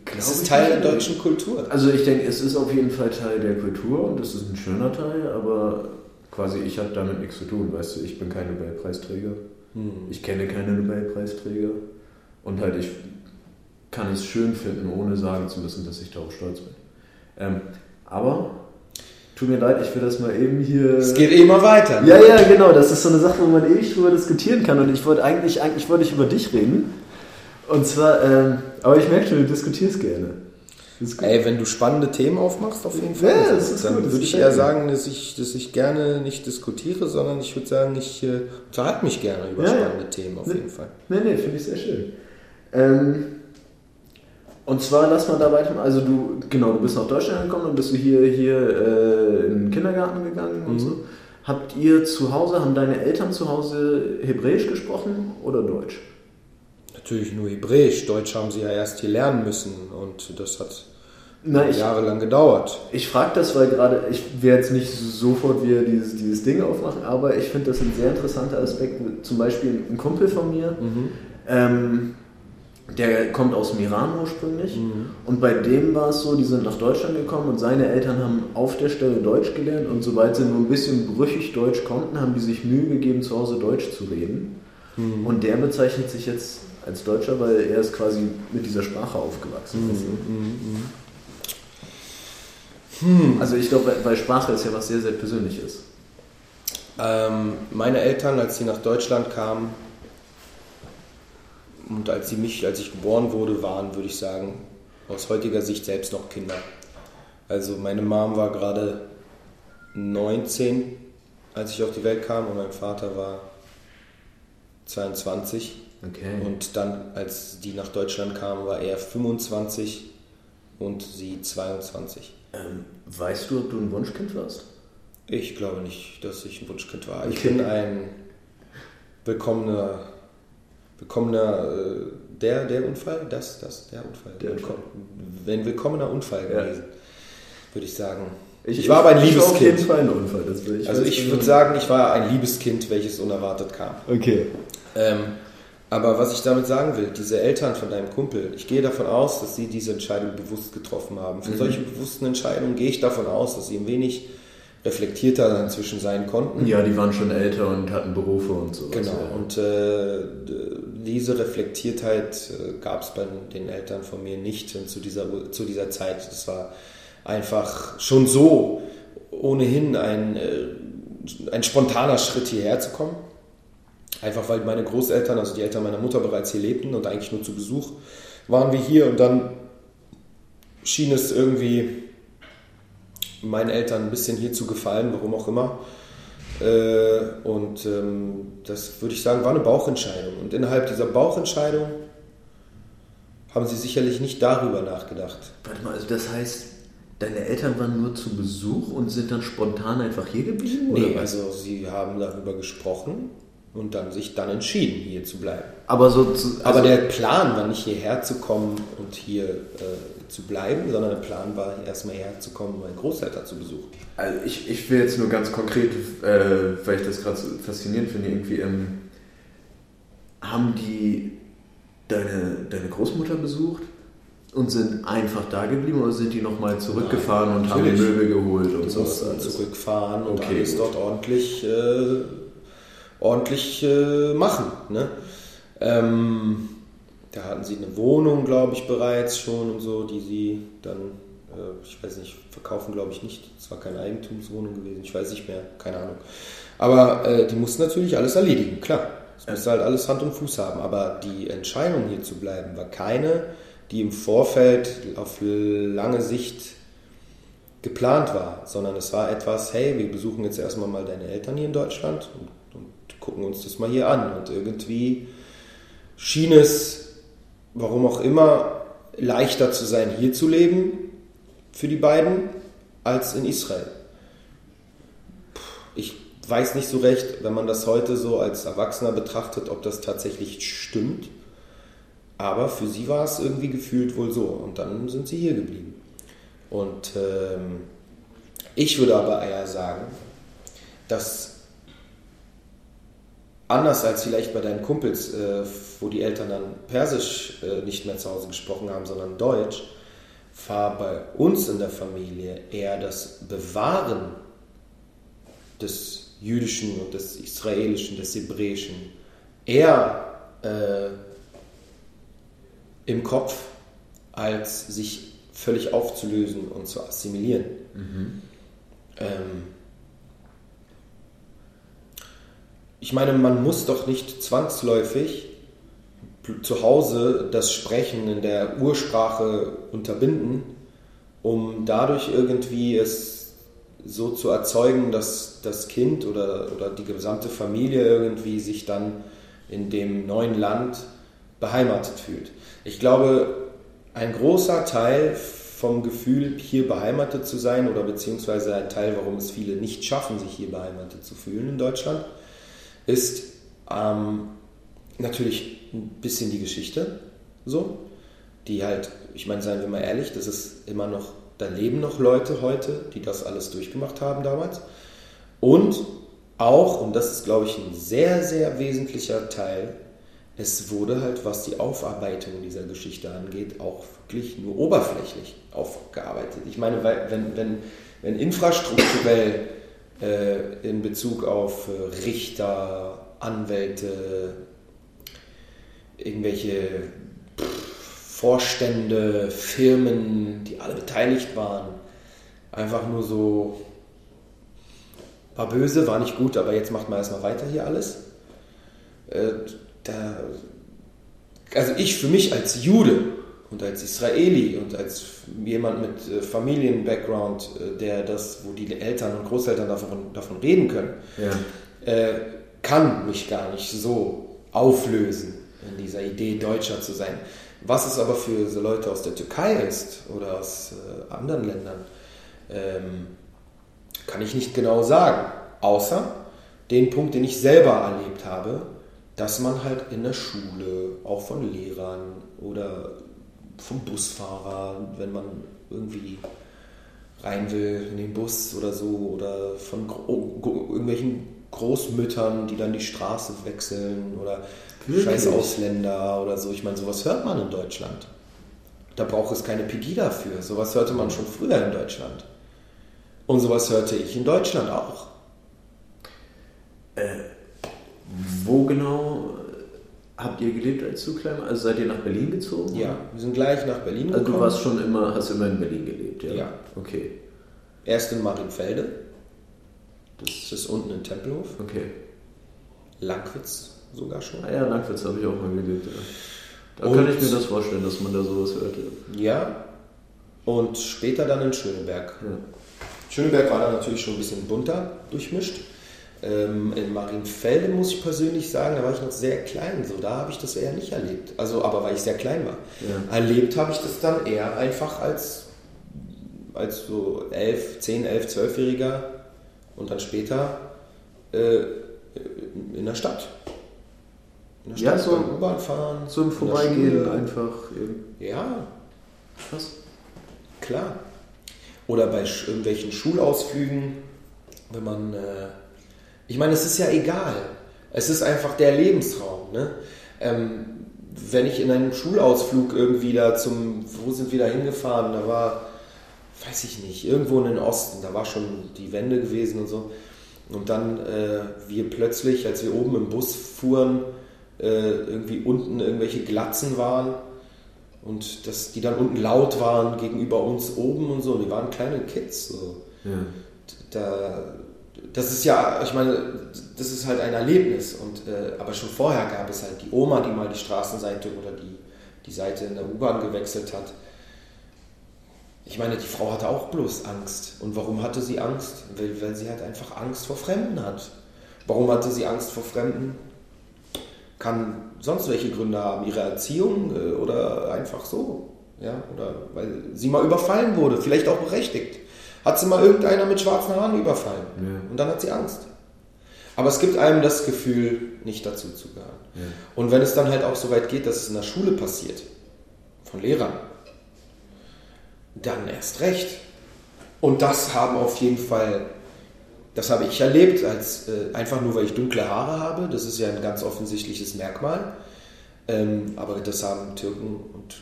Glaub es ist Teil der deutschen Kultur. Also ich denke, es ist auf jeden Fall Teil der Kultur und es ist ein schöner Teil, aber quasi ich habe damit nichts zu tun, weißt du, ich bin kein Nobelpreisträger. Hm. Ich kenne keine Nobelpreisträger und halt ich kann es schön finden, ohne sagen zu müssen, dass ich darauf stolz bin. Ähm, aber tut mir leid, ich will das mal eben hier. Es geht eh immer weiter. Ne? Ja, ja, genau. Das ist so eine Sache, wo man ewig drüber diskutieren kann. Und ich wollte eigentlich, eigentlich wollte ich über dich reden. Und zwar, ähm, aber ich merke schon, du diskutierst gerne. Ey, wenn du spannende Themen aufmachst, auf jeden Fall. Ja, das ist dann gut, würde ich eher sagen, dass ich, dass ich gerne nicht diskutiere, sondern ich würde sagen, ich äh, unterhalte mich gerne über Ja, ja. spannende Themen, auf Ne- jeden Fall. Nee, nee, finde ich sehr schön. Ähm, und zwar lass mal da weiter. Also du, genau, du bist nach Deutschland gekommen und bist du hier, hier äh, in den Kindergarten gegangen und Mhm. so. Habt ihr zu Hause, haben deine Eltern zu Hause Hebräisch gesprochen oder Deutsch? Natürlich nur Hebräisch. Deutsch haben sie ja erst hier lernen müssen und das hat Na, ich, jahrelang gedauert. ich frage das, weil gerade, ich werde jetzt nicht sofort wieder dieses, dieses Ding aufmachen, aber ich finde das ein sehr interessanter Aspekt. Zum Beispiel ein Kumpel von mir, ähm, der kommt aus dem Iran ursprünglich und bei dem war es so, die sind nach Deutschland gekommen und seine Eltern haben auf der Stelle Deutsch gelernt und sobald sie nur ein bisschen brüchig Deutsch konnten, haben die sich Mühe gegeben, zu Hause Deutsch zu reden. Und der bezeichnet sich jetzt als Deutscher, weil er ist quasi mit dieser Sprache aufgewachsen. weißt du? Also ich glaube, weil Sprache ist ja was sehr, sehr Persönliches. Ähm, meine Eltern, als sie nach Deutschland kamen und als sie mich, als ich geboren wurde, waren, würde ich sagen, aus heutiger Sicht selbst noch Kinder. Also meine Mom war gerade 19, als ich auf die Welt kam und mein Vater war 22. Okay. Und dann, als die nach Deutschland kamen, war er 25 und sie 22. Ähm, weißt du, ob du ein Wunschkind warst? Ich glaube nicht, dass ich ein Wunschkind war. Ich Okay. bin ein willkommener, willkommener, äh, der, der Unfall, das, das, der Unfall. Der Unfall. Ein willkommener Unfall Ja. gewesen, würde ich sagen. Ich, war aber ein ich liebes Kind. Fall ein Unfall. Das will ich Also ich würde sagen, ich war ein liebes Kind, welches unerwartet kam. Okay. Ähm, aber was ich damit sagen will, diese Eltern von deinem Kumpel, ich gehe davon aus, dass sie diese Entscheidung bewusst getroffen haben. Für solche bewussten Entscheidungen gehe ich davon aus, dass sie ein wenig reflektierter inzwischen sein konnten. Ja, die waren schon älter und hatten Berufe und so. Genau. Und äh, diese Reflektiertheit äh, gab es bei den Eltern von mir nicht und zu dieser, zu dieser Zeit. Das war einfach schon so ohnehin ein, äh, ein spontaner Schritt hierher zu kommen. Einfach weil meine Großeltern, also die Eltern meiner Mutter bereits hier lebten und eigentlich nur zu Besuch waren wir hier und dann schien es irgendwie meinen Eltern ein bisschen hier zu gefallen, warum auch immer. Äh, und ähm, das würde ich sagen, war eine Bauchentscheidung. Und innerhalb dieser Bauchentscheidung haben sie sicherlich nicht darüber nachgedacht. Warte mal, also das heißt, deine Eltern waren nur zu Besuch und sind dann spontan einfach hier geblieben? Nee, oder also sie haben darüber gesprochen und dann sich dann entschieden, hier zu bleiben. Aber so zu, also, Aber der Plan war nicht hierher zu kommen und hier äh, zu bleiben, sondern der Plan war erstmal hierher zu kommen, um meine Großeltern zu besuchen. also ich, ich will jetzt nur ganz konkret, äh, weil ich das gerade so faszinierend finde, irgendwie, ähm, haben die deine, deine Großmutter besucht und sind einfach da geblieben oder sind die nochmal zurückgefahren und haben. Möbel geholt und so? zurückfahren und Okay, alles gut. dort ordentlich, äh, ordentlich äh, machen. Ne? Ähm, da hatten sie eine Wohnung, glaube ich, bereits schon und so, die sie dann, äh, ich weiß nicht, verkaufen glaube ich nicht. Es war keine Eigentumswohnung gewesen, ich weiß nicht mehr, keine Ahnung. Aber äh, die mussten natürlich alles erledigen, klar. Es musste halt alles Hand und Fuß haben. Aber die Entscheidung hier zu bleiben war keine, die im Vorfeld auf lange Sicht geplant war, sondern es war etwas, hey, wir besuchen jetzt erstmal mal deine Eltern hier in Deutschland und, und gucken uns das mal hier an. Und irgendwie schien es, warum auch immer, leichter zu sein, hier zu leben für die beiden als in Israel. Ich weiß nicht so recht, wenn man das heute so als Erwachsener betrachtet, ob das tatsächlich stimmt. Aber für sie war es irgendwie gefühlt wohl so. Und dann sind sie hier geblieben. Und ähm, ich würde aber eher sagen, dass anders als vielleicht bei deinen Kumpels, äh, wo die Eltern dann Persisch äh, nicht mehr zu Hause gesprochen haben, sondern Deutsch, war bei uns in der Familie eher das Bewahren des Jüdischen und des Israelischen, des Hebräischen eher äh, im Kopf, als sich völlig aufzulösen und zu assimilieren. Ähm, ich meine, man muss doch nicht zwangsläufig zu Hause das Sprechen in der Ursprache unterbinden, um dadurch irgendwie es so zu erzeugen, dass das Kind oder, oder die gesamte Familie irgendwie sich dann in dem neuen Land beheimatet fühlt. Ich glaube, ein großer Teil vom Gefühl, hier beheimatet zu sein oder beziehungsweise ein Teil, warum es viele nicht schaffen, sich hier beheimatet zu fühlen in Deutschland, ist ähm, natürlich ein bisschen die Geschichte so, die halt, ich meine, seien wir mal ehrlich, das ist immer noch, da leben noch Leute heute, die das alles durchgemacht haben damals. Und auch, und das ist, glaube ich, ein sehr, sehr wesentlicher Teil, es wurde halt, was die Aufarbeitung dieser Geschichte angeht, auch wirklich nur oberflächlich aufgearbeitet. Ich meine, wenn, wenn, wenn infrastrukturell äh, in Bezug auf äh, Richter, Anwälte, irgendwelche Vorstände, Firmen, die alle beteiligt waren, einfach nur so, war böse, war nicht gut, aber jetzt macht man erstmal weiter hier alles. Äh, da, also ich für mich als Jude und als Israeli und als jemand mit äh, Familien-Background, äh, der das, wo die Eltern und Großeltern davon, davon reden können, ja. äh, kann mich gar nicht so auflösen in dieser Idee, Deutscher zu sein. Was es aber für so Leute aus der Türkei ist oder aus äh, anderen Ländern, ähm, kann ich nicht genau sagen. Außer den Punkt, den ich selber erlebt habe, dass man halt in der Schule, auch von Lehrern oder vom Busfahrer, wenn man irgendwie rein will in den Bus oder so, oder von irgendwelchen Großmüttern, die dann die Straße wechseln oder Wirklich? scheiß Ausländer oder so. Ich meine, sowas hört man in Deutschland. Da braucht es keine Pegida für. Sowas hörte man schon früher in Deutschland. Und sowas hörte ich in Deutschland auch. Äh, wo genau habt ihr gelebt als du klein Also seid ihr nach Berlin gezogen? Ja, wir sind gleich nach Berlin gekommen. Also du warst schon immer, hast immer in Berlin gelebt, ja? Ja. Okay. Erst in Marienfelde. Das ist unten in Tempelhof. Okay. Langwitz sogar schon. Ah ja, Langwitz habe ich auch mal gelebt, ja. Da kann ich mir das vorstellen, dass man da sowas hört. Ja. Und später dann in Schöneberg. Ja. Schöneberg war dann natürlich schon ein bisschen bunter durchmischt. Ähm, in Marienfelde muss ich persönlich sagen, da war ich noch sehr klein, so da habe ich das eher nicht erlebt. Also, aber weil ich sehr klein war. Ja. Erlebt habe ich das dann eher einfach als, als so 11, 10, 11, 12-Jähriger und dann später äh, in der Stadt. In der Stadt ja, so U-Bahn fahren. So im Vorbeigehen einfach. Eben. Ja. Was? Klar. Oder bei irgendwelchen Schulausflügen, wenn man. Äh, ich meine, es ist ja egal. Es ist einfach der Lebenstraum. Ne? Ähm, wenn ich in einem Schulausflug irgendwie da zum, wo sind wir da hingefahren? Da war, weiß ich nicht, irgendwo in den Osten, da war schon die Wende gewesen und so. Und dann äh, wir plötzlich, als wir oben im Bus fuhren, äh, irgendwie unten irgendwelche Glatzen waren und dass die dann unten laut waren gegenüber uns oben und so. Die waren kleine Kids. So. Ja. Da, das ist ja, ich meine, das ist halt ein Erlebnis. Und, äh, aber schon vorher gab es halt die Oma, die mal die Straßenseite oder die, die Seite in der U-Bahn gewechselt hat. Ich meine, die Frau hatte auch bloß Angst. Und warum hatte sie Angst? Weil, weil sie halt einfach Angst vor Fremden hat. Warum hatte sie Angst vor Fremden? Kann sonst welche Gründe haben? Ihre Erziehung äh, oder einfach so? Ja? Oder weil sie mal überfallen wurde, vielleicht auch berechtigt hat sie mal irgendeiner mit schwarzen Haaren überfallen. Ja. Und dann hat sie Angst. Aber es gibt einem das Gefühl, nicht dazu zu gehören. Ja. Und wenn es dann halt auch so weit geht, dass es in der Schule passiert, von Lehrern, dann erst recht. Und das haben auf jeden Fall, das habe ich erlebt, als äh, einfach nur weil ich dunkle Haare habe. Das ist ja ein ganz offensichtliches Merkmal. Ähm, aber das haben Türken und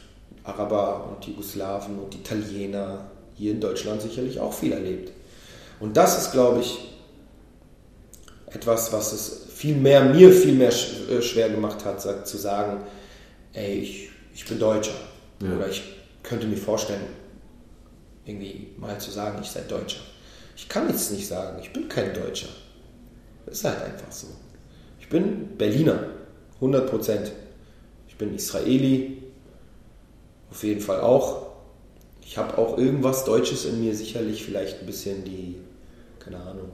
Araber und Jugoslawen und Italiener hier in Deutschland sicherlich auch viel erlebt. Und das ist, glaube ich, etwas, was es viel mehr, mir viel mehr äh, schwer gemacht hat, zu sagen, ey, ich, ich bin Deutscher. Ja. Oder ich könnte mir vorstellen, irgendwie mal zu sagen, ich sei Deutscher. Ich kann jetzt nicht sagen, ich bin kein Deutscher. Das ist halt einfach so. Ich bin Berliner, 100 Prozent. Ich bin Israeli, auf jeden Fall auch. Ich habe auch irgendwas Deutsches in mir, sicherlich vielleicht ein bisschen die, keine Ahnung,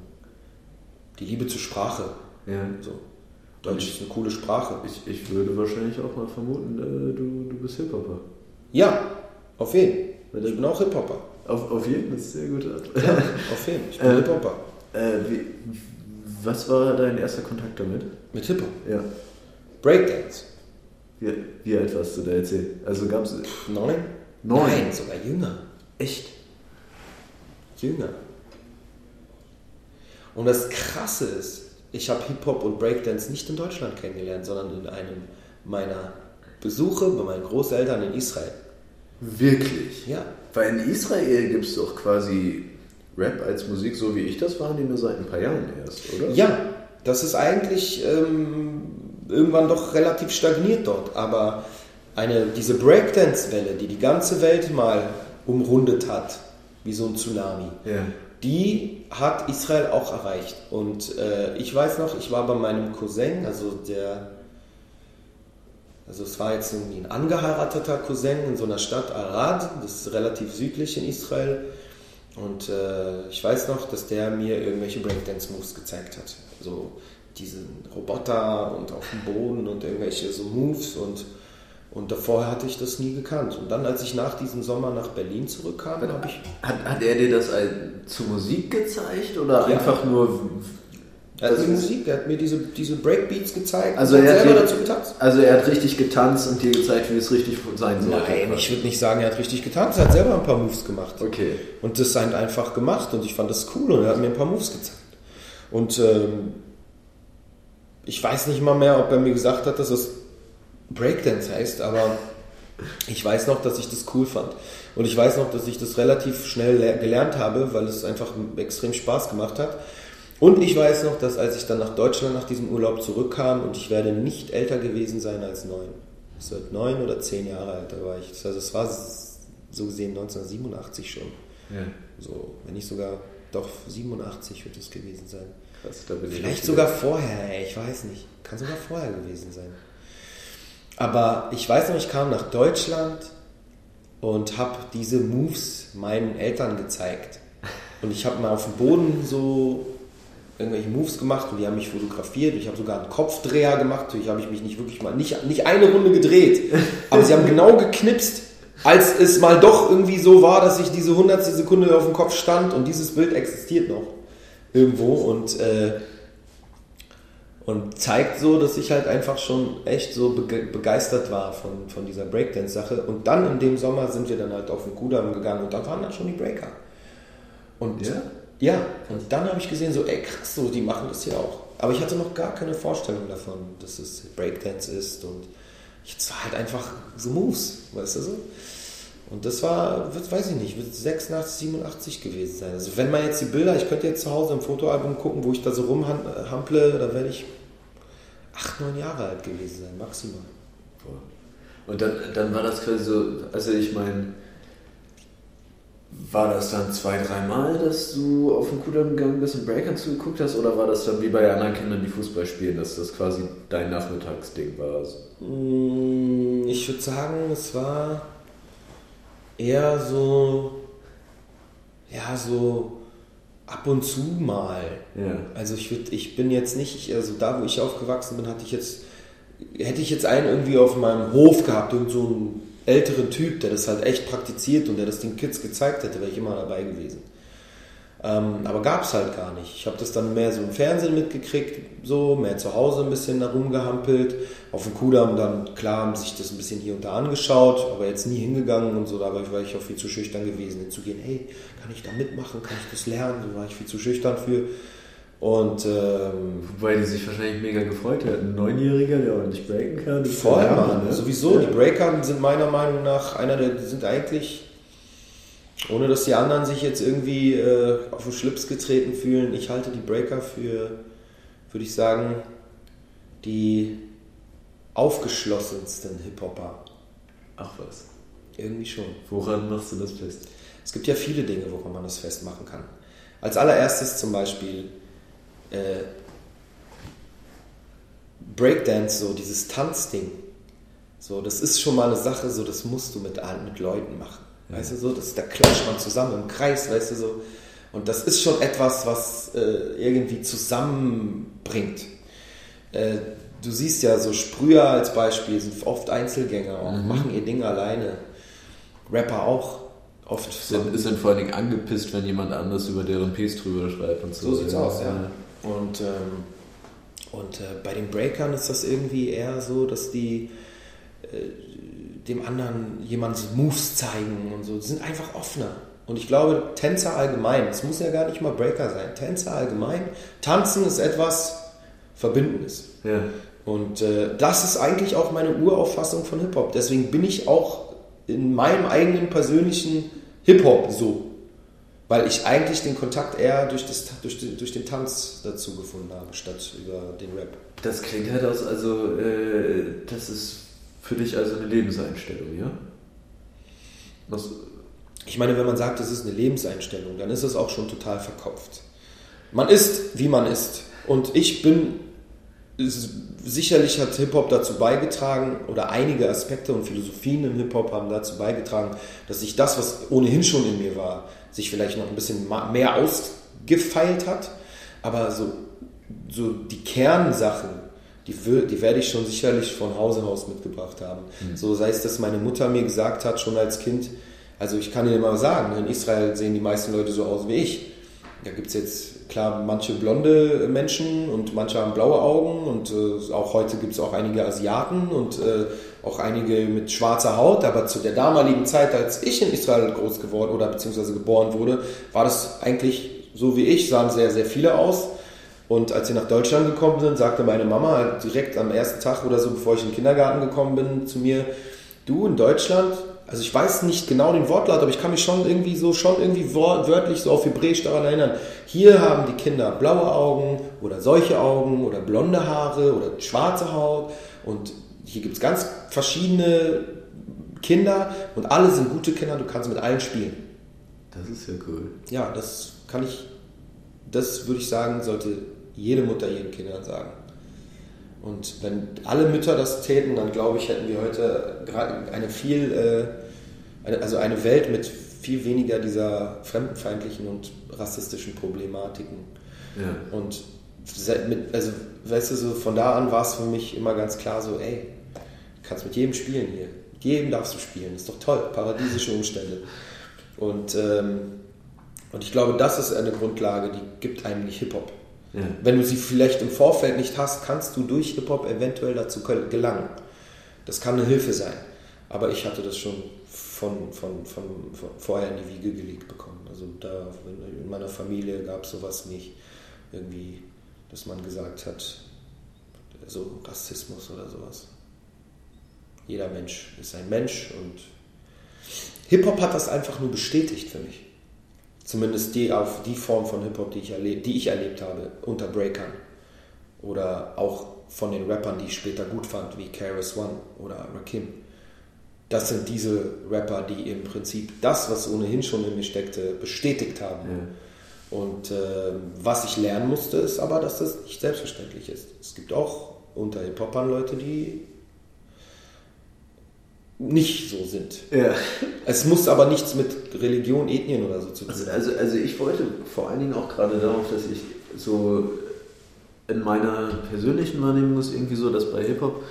die Liebe zur Sprache. Ja. So. Deutsch ist eine coole Sprache. Ich, ich würde wahrscheinlich auch mal vermuten, äh, du, du bist Hip-Hopper. Ja, auf jeden. Ich bin auch Hip-Hopper. Auf, auf jeden, das ist sehr gut. Ja, auf jeden. Ich bin Äh, Hip-Hopper. Äh, was war dein erster Kontakt damit? Mit Hip-Hop. Ja. Breakdance. Wie, wie alt warst du da erzählt? Also gab es. Neun? Neun? Nein, sogar jünger. Echt? Jünger. Und das Krasse ist, ich habe Hip-Hop und Breakdance nicht in Deutschland kennengelernt, sondern in einem meiner Besuche bei meinen Großeltern in Israel. Wirklich? Ja. Weil in Israel gibt es doch quasi Rap als Musik, so wie ich das wahrnehme, seit ein paar Jahren erst, oder? Ja, das ist eigentlich ähm, irgendwann doch relativ stagniert dort. Aber eine, diese Breakdance-Welle, die die ganze Welt mal umrundet hat, wie so ein Tsunami, Ja. die hat Israel auch erreicht. Und äh, ich weiß noch, ich war bei meinem Cousin, also der, also es war jetzt irgendwie ein angeheirateter Cousin in so einer Stadt Arad, das ist relativ südlich in Israel. Und äh, ich weiß noch, dass der mir irgendwelche Breakdance-Moves gezeigt hat. So diesen Roboter und auf dem Boden und irgendwelche so Moves und und davor hatte ich das nie gekannt. Und dann, als ich nach diesem Sommer nach Berlin zurückkam, habe ich Hat, hat er dir das zu Musik gezeigt oder Ja. einfach nur. Er hat Das mir Musik, er hat mir diese, diese Breakbeats gezeigt Also und er hat selber dir- dazu getanzt. Also er hat richtig getanzt und dir gezeigt, wie es richtig sein sollte. Nein, ich würde nicht sagen, er hat richtig getanzt, er hat selber ein paar Moves gemacht. Okay. Und das halt einfach gemacht und ich fand das cool und er hat mir ein paar Moves gezeigt. Und ähm, ich weiß nicht mal mehr, ob er mir gesagt hat, dass es Breakdance heißt, aber ich weiß noch, dass ich das cool fand. Und ich weiß noch, dass ich das relativ schnell le- gelernt habe, weil es einfach extrem Spaß gemacht hat. Und ich weiß noch, dass als ich dann nach Deutschland nach diesem Urlaub zurückkam und ich werde nicht älter gewesen sein als neun. Es wird neun oder zehn Jahre alt, da war ich. Also es war so gesehen 1987 schon. Ja, So, wenn nicht sogar, doch 87 wird es gewesen sein. krass, Vielleicht sogar vorher, ey, ich weiß nicht. Kann sogar vorher gewesen sein. Aber ich weiß noch, ich kam nach Deutschland und habe diese Moves meinen Eltern gezeigt. Und ich habe mal auf dem Boden so irgendwelche Moves gemacht und die haben mich fotografiert. Ich habe sogar einen Kopfdreher gemacht. Natürlich habe ich mich nicht wirklich mal, nicht, nicht eine Runde gedreht. Aber sie haben genau geknipst, als es mal doch irgendwie so war, dass ich diese hundertste Sekunde auf dem Kopf stand und dieses Bild existiert noch irgendwo und, äh, und zeigt so, dass ich halt einfach schon echt so bege begeistert war von, von dieser Breakdance-Sache. Und dann in dem Sommer sind wir dann halt auf den Kudamm gegangen und da waren dann schon die Breaker. Und Ja? ja, und dann habe ich gesehen, so, ey krass, so, die machen das hier auch. Aber ich hatte noch gar keine Vorstellung davon, dass es Breakdance ist und jetzt war halt einfach so Moves, weißt du so? Und das war, wird, weiß ich nicht, wird 86, 87 gewesen sein. Also wenn man jetzt die Bilder, ich könnte jetzt zu Hause im Fotoalbum gucken, wo ich da so rumhample, da werde ich acht, neun Jahre alt gewesen sein, maximal. Und dann, dann war das quasi so, also ich meine, war das dann zwei, dreimal, dass du auf den Kudamm gegangen bist und Breakern zugeguckt hast, oder war das dann wie bei anderen Kindern, die Fußball spielen, dass das quasi dein Nachmittagsding war? Mm, Ich würde sagen, es war eher so, ja, so ab und zu mal. Ja. Also ich würd, ich bin jetzt nicht, ich, also da wo ich aufgewachsen bin, hatte ich jetzt, hätte ich jetzt einen irgendwie auf meinem Hof gehabt, irgend so einen älteren Typ, der das halt echt praktiziert und der das den Kids gezeigt hätte, wäre ich immer dabei gewesen. Ähm, aber gab es halt gar nicht. Ich habe das dann mehr so im Fernsehen mitgekriegt, so mehr zu Hause ein bisschen da rumgehampelt. Auf dem Kudamm dann, klar, haben sich das ein bisschen hier und da angeschaut, aber jetzt nie hingegangen und so. Da war ich, auch viel zu schüchtern gewesen, hinzugehen, hey, kann ich da mitmachen, kann ich das lernen? So war ich viel zu schüchtern für. Und ähm, Wobei die sich wahrscheinlich mega gefreut hätten. Ein Neunjähriger, der nicht breaken kann. voll, Mann. ne? Sowieso, Ja. die Breaker sind meiner Meinung nach einer der, die sind eigentlich, ohne dass die anderen sich jetzt irgendwie äh, auf den Schlips getreten fühlen, ich halte die Breaker für, würde ich sagen, die aufgeschlossensten Hip-Hopper. Ach was. Irgendwie schon. Woran machst du das fest? Es gibt ja viele Dinge, woran man das festmachen kann. Als allererstes zum Beispiel äh, Breakdance, so dieses Tanzding. So, das ist schon mal eine Sache, so das musst du mit, mit Leuten machen. Ja. Weißt du so, das, da klatscht man zusammen im Kreis, weißt du so. Und das ist schon etwas, was äh, irgendwie zusammenbringt. Äh, du siehst ja so Sprüher als Beispiel, sind oft Einzelgänger auch, mhm. machen ihr Ding alleine. Rapper auch oft. Sind, sind vor allen Dingen angepisst, wenn jemand anders über deren Piece drüber schreibt und so. So sieht's aus, ja. Und, ähm, und äh, bei den Breakern ist das irgendwie eher so, dass die äh, dem anderen jemand Moves zeigen und so. Die sind einfach offener. Und ich glaube, Tänzer allgemein, es muss ja gar nicht mal Breaker sein, Tänzer allgemein, tanzen ist etwas Verbindendes. Ja. Und äh, das ist eigentlich auch meine Urauffassung von Hip-Hop. Deswegen bin ich auch in meinem eigenen persönlichen Hip-Hop so. Weil ich eigentlich den Kontakt eher durch, das, durch, den, durch den Tanz dazu gefunden habe, statt über den Rap. Das klingt halt aus, also äh, das ist für dich also eine Lebenseinstellung, ja? Was? Ich meine, wenn man sagt, das ist eine Lebenseinstellung, dann ist es auch schon total verkopft. Man ist, wie man ist. Und ich bin sicherlich hat Hip-Hop dazu beigetragen oder einige Aspekte und Philosophien im Hip-Hop haben dazu beigetragen, dass sich das, was ohnehin schon in mir war, sich vielleicht noch ein bisschen mehr ausgefeilt hat. Aber so, so die Kernsachen, die, die werde ich schon sicherlich von Hause aus mitgebracht haben. Mhm. So sei es, dass meine Mutter mir gesagt hat, schon als Kind, also ich kann dir mal sagen, in Israel sehen die meisten Leute so aus wie ich. Da gibt es jetzt klar manche blonde Menschen und manche haben blaue Augen und äh, auch heute gibt es auch einige Asiaten und äh, auch einige mit schwarzer Haut, aber zu der damaligen Zeit, als ich in Israel groß geworden oder beziehungsweise geboren wurde, war das eigentlich so wie ich, sahen sehr, sehr viele aus. Und als wir nach Deutschland gekommen sind, sagte meine Mama halt direkt am ersten Tag oder so, bevor ich in den Kindergarten gekommen bin, zu mir, du in Deutschland, also ich weiß nicht genau den Wortlaut, aber ich kann mich schon irgendwie so, schon irgendwie wörtlich so auf Hebräisch daran erinnern. Hier haben die Kinder blaue Augen oder solche Augen oder blonde Haare oder schwarze Haut und hier gibt es ganz verschiedene Kinder und alle sind gute Kinder, du kannst mit allen spielen. Das ist ja cool. Ja, das kann ich, das würde ich sagen, sollte jede Mutter ihren Kindern sagen. Und wenn alle Mütter das täten, dann glaube ich, hätten wir heute eine viel, äh, also eine Welt mit viel weniger dieser fremdenfeindlichen und rassistischen Problematiken. Ja. Und mit, also, weißt du, so von da an war es für mich immer ganz klar so, ey, du kannst mit jedem spielen hier. Mit jedem darfst du spielen. Ist doch toll. Paradiesische Umstände. Und, ähm, und ich glaube, das ist eine Grundlage, die gibt eigentlich Hip-Hop. Ja. Wenn du sie vielleicht im Vorfeld nicht hast, kannst du durch Hip-Hop eventuell dazu gelangen. Das kann eine Hilfe sein. Aber ich hatte das schon von, von, von, von vorher in die Wiege gelegt bekommen. Also da in meiner Familie gab es sowas nicht. Irgendwie, dass man gesagt hat, so Rassismus oder sowas. Jeder Mensch ist ein Mensch und Hip-Hop hat das einfach nur bestätigt für mich. Zumindest die, auf die Form von Hip-Hop, die, ich erleb, die ich erlebt habe, unter Breakern. Oder auch von den Rappern, die ich später gut fand, wie KRS One oder Rakim. Das sind diese Rapper, die im Prinzip das, was ohnehin schon in mir steckte, bestätigt haben. Ja. Und äh, was ich lernen musste, ist aber, dass das nicht selbstverständlich ist. Es gibt auch unter Hip-Hopern Leute, die nicht so sind. Ja. Es muss aber nichts mit Religion, Ethnien oder so zu tun haben. Also, also ich wollte vor allen Dingen auch gerade darauf, dass ich so in meiner persönlichen Wahrnehmung ist irgendwie so, dass bei Hip-Hop,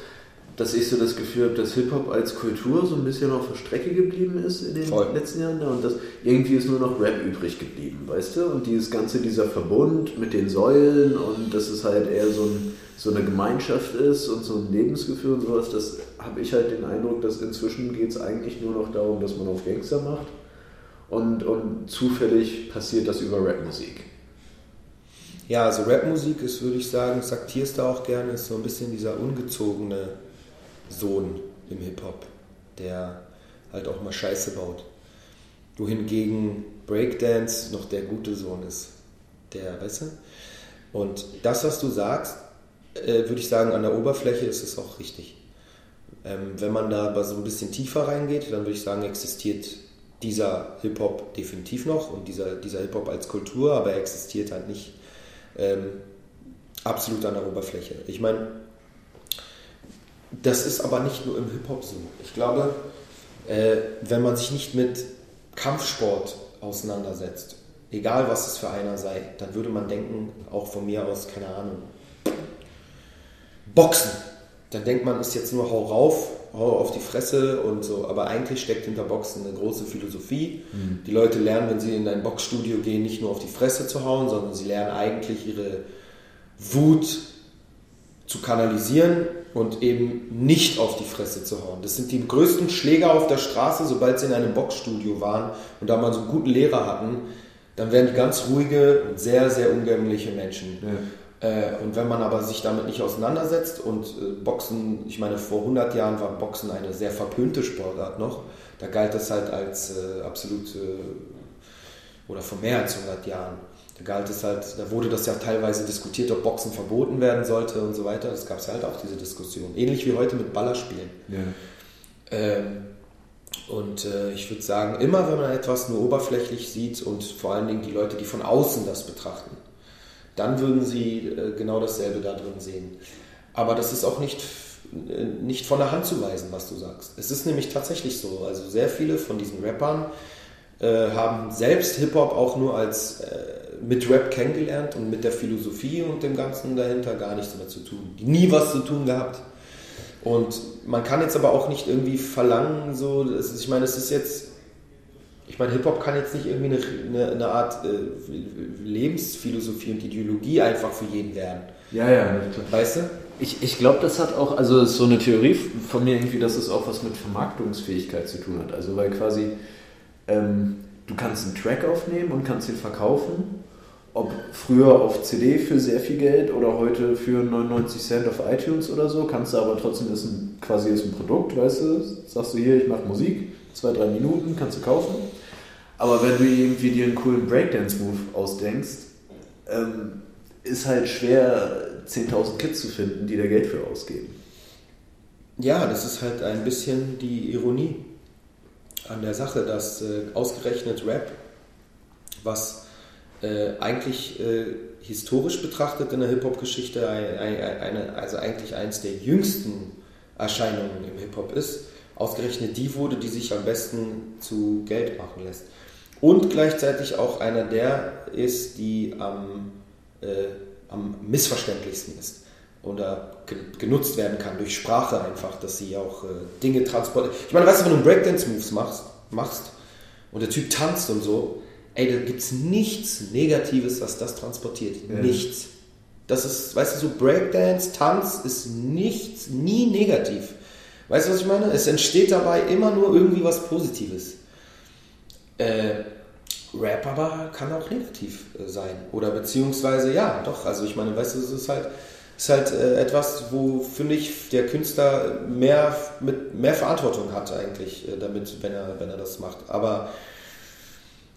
dass ich so das Gefühl habe, dass Hip-Hop als Kultur so ein bisschen auf der Strecke geblieben ist in den Voll. letzten Jahren. Und dass irgendwie ist nur noch Rap übrig geblieben, weißt du? Und dieses ganze, dieser Verbund mit den Säulen und das ist halt eher so ein so eine Gemeinschaft ist und so ein Lebensgefühl und sowas, das habe ich halt den Eindruck, dass inzwischen geht es eigentlich nur noch darum, dass man auf Gangster macht und, und zufällig passiert das über Rapmusik. Ja, also Rapmusik ist, würde ich sagen, sagt Tierster auch gerne, ist so ein bisschen dieser ungezogene Sohn im Hip-Hop, der halt auch mal Scheiße baut. Wohingegen Breakdance noch der gute Sohn ist. Der, weißt du? Und das, was du sagst, äh, würde ich sagen, an der Oberfläche ist es auch richtig. Ähm, wenn man da aber so ein bisschen tiefer reingeht, dann würde ich sagen, existiert dieser Hip-Hop definitiv noch und dieser, dieser Hip-Hop als Kultur, aber er existiert halt nicht ähm, absolut an der Oberfläche. Ich meine, das ist aber nicht nur im Hip-Hop so. Ich glaube, äh, wenn man sich nicht mit Kampfsport auseinandersetzt, egal was es für einer sei, dann würde man denken, auch von mir aus, keine Ahnung, Boxen. Dann denkt man, ist jetzt nur hau rauf, hau auf die Fresse und so. Aber eigentlich steckt hinter Boxen eine große Philosophie. Mhm. Die Leute lernen, wenn sie in ein Boxstudio gehen, nicht nur auf die Fresse zu hauen, sondern sie lernen eigentlich ihre Wut zu kanalisieren und eben nicht auf die Fresse zu hauen. Das sind die größten Schläger auf der Straße, sobald sie in einem Boxstudio waren und da mal so einen guten Lehrer hatten, dann werden die ganz ruhige und sehr, sehr umgängliche Menschen. Ja. Äh, und wenn man aber sich damit nicht auseinandersetzt und äh, Boxen, ich meine, vor 100 Jahren war Boxen eine sehr verpönte Sportart noch, da galt das halt als äh, absolut, oder vor mehr als 100 Jahren, da galt es halt, da wurde das ja teilweise diskutiert, ob Boxen verboten werden sollte und so weiter. Das gab es halt auch, diese Diskussion. Ähnlich wie heute mit Ballerspielen. Ja. Ähm, und äh, ich würde sagen, immer wenn man etwas nur oberflächlich sieht und vor allen Dingen die Leute, die von außen das betrachten, dann würden sie äh, genau dasselbe da drin sehen. Aber das ist auch nicht, äh, nicht von der Hand zu weisen, was du sagst. Es ist nämlich tatsächlich so. Also sehr viele von diesen Rappern äh, haben selbst Hip-Hop auch nur als äh, mit Rap kennengelernt und mit der Philosophie und dem Ganzen dahinter gar nichts mehr zu tun. Nie was zu tun gehabt. Und man kann jetzt aber auch nicht irgendwie verlangen, so, ist, ich meine, es ist jetzt ich meine, Hip-Hop kann jetzt nicht irgendwie eine, eine, eine Art äh, Lebensphilosophie und Ideologie einfach für jeden werden. Ja, ja, klar. Weißt du? Ich, ich glaube, das hat auch, also ist so eine Theorie von mir irgendwie, dass es auch was mit Vermarktungsfähigkeit zu tun hat. Also weil quasi ähm, du kannst einen Track aufnehmen und kannst ihn verkaufen. Ob früher auf CD für sehr viel Geld oder heute für 99 Cent auf iTunes oder so, kannst du aber trotzdem ist ein, quasi ist ein Produkt, weißt du, sagst du hier, ich mache Musik, zwei, drei Minuten kannst du kaufen. Aber wenn du irgendwie dir einen coolen Breakdance-Move ausdenkst, ähm, ist halt schwer, 10.000 Kids zu finden, die da Geld für ausgeben. Ja, das ist halt ein bisschen die Ironie an der Sache, dass äh, ausgerechnet Rap, was äh, eigentlich äh, historisch betrachtet in der Hip-Hop-Geschichte also eigentlich eines der jüngsten Erscheinungen im Hip-Hop ist, ausgerechnet die wurde, die sich am besten zu Geld machen lässt. Und gleichzeitig auch einer der ist, die am, äh, am missverständlichsten ist oder genutzt werden kann durch Sprache einfach, dass sie auch äh, Dinge transportiert. Ich meine, weißt du, wenn du Breakdance-Moves machst, machst und der Typ tanzt und so, ey, da gibt es nichts Negatives, was das transportiert. Ja. Nichts. Das ist, weißt du, so Breakdance, Tanz ist nichts, nie negativ. Weißt du, was ich meine? Es entsteht dabei immer nur irgendwie was Positives. Äh, Rap aber kann auch negativ äh, sein. Oder beziehungsweise, ja, doch. Also ich meine, weißt du, es ist halt, ist halt äh, etwas, wo, finde ich, der Künstler mehr, mit, mehr Verantwortung hat eigentlich äh, damit, wenn er, wenn er das macht. Aber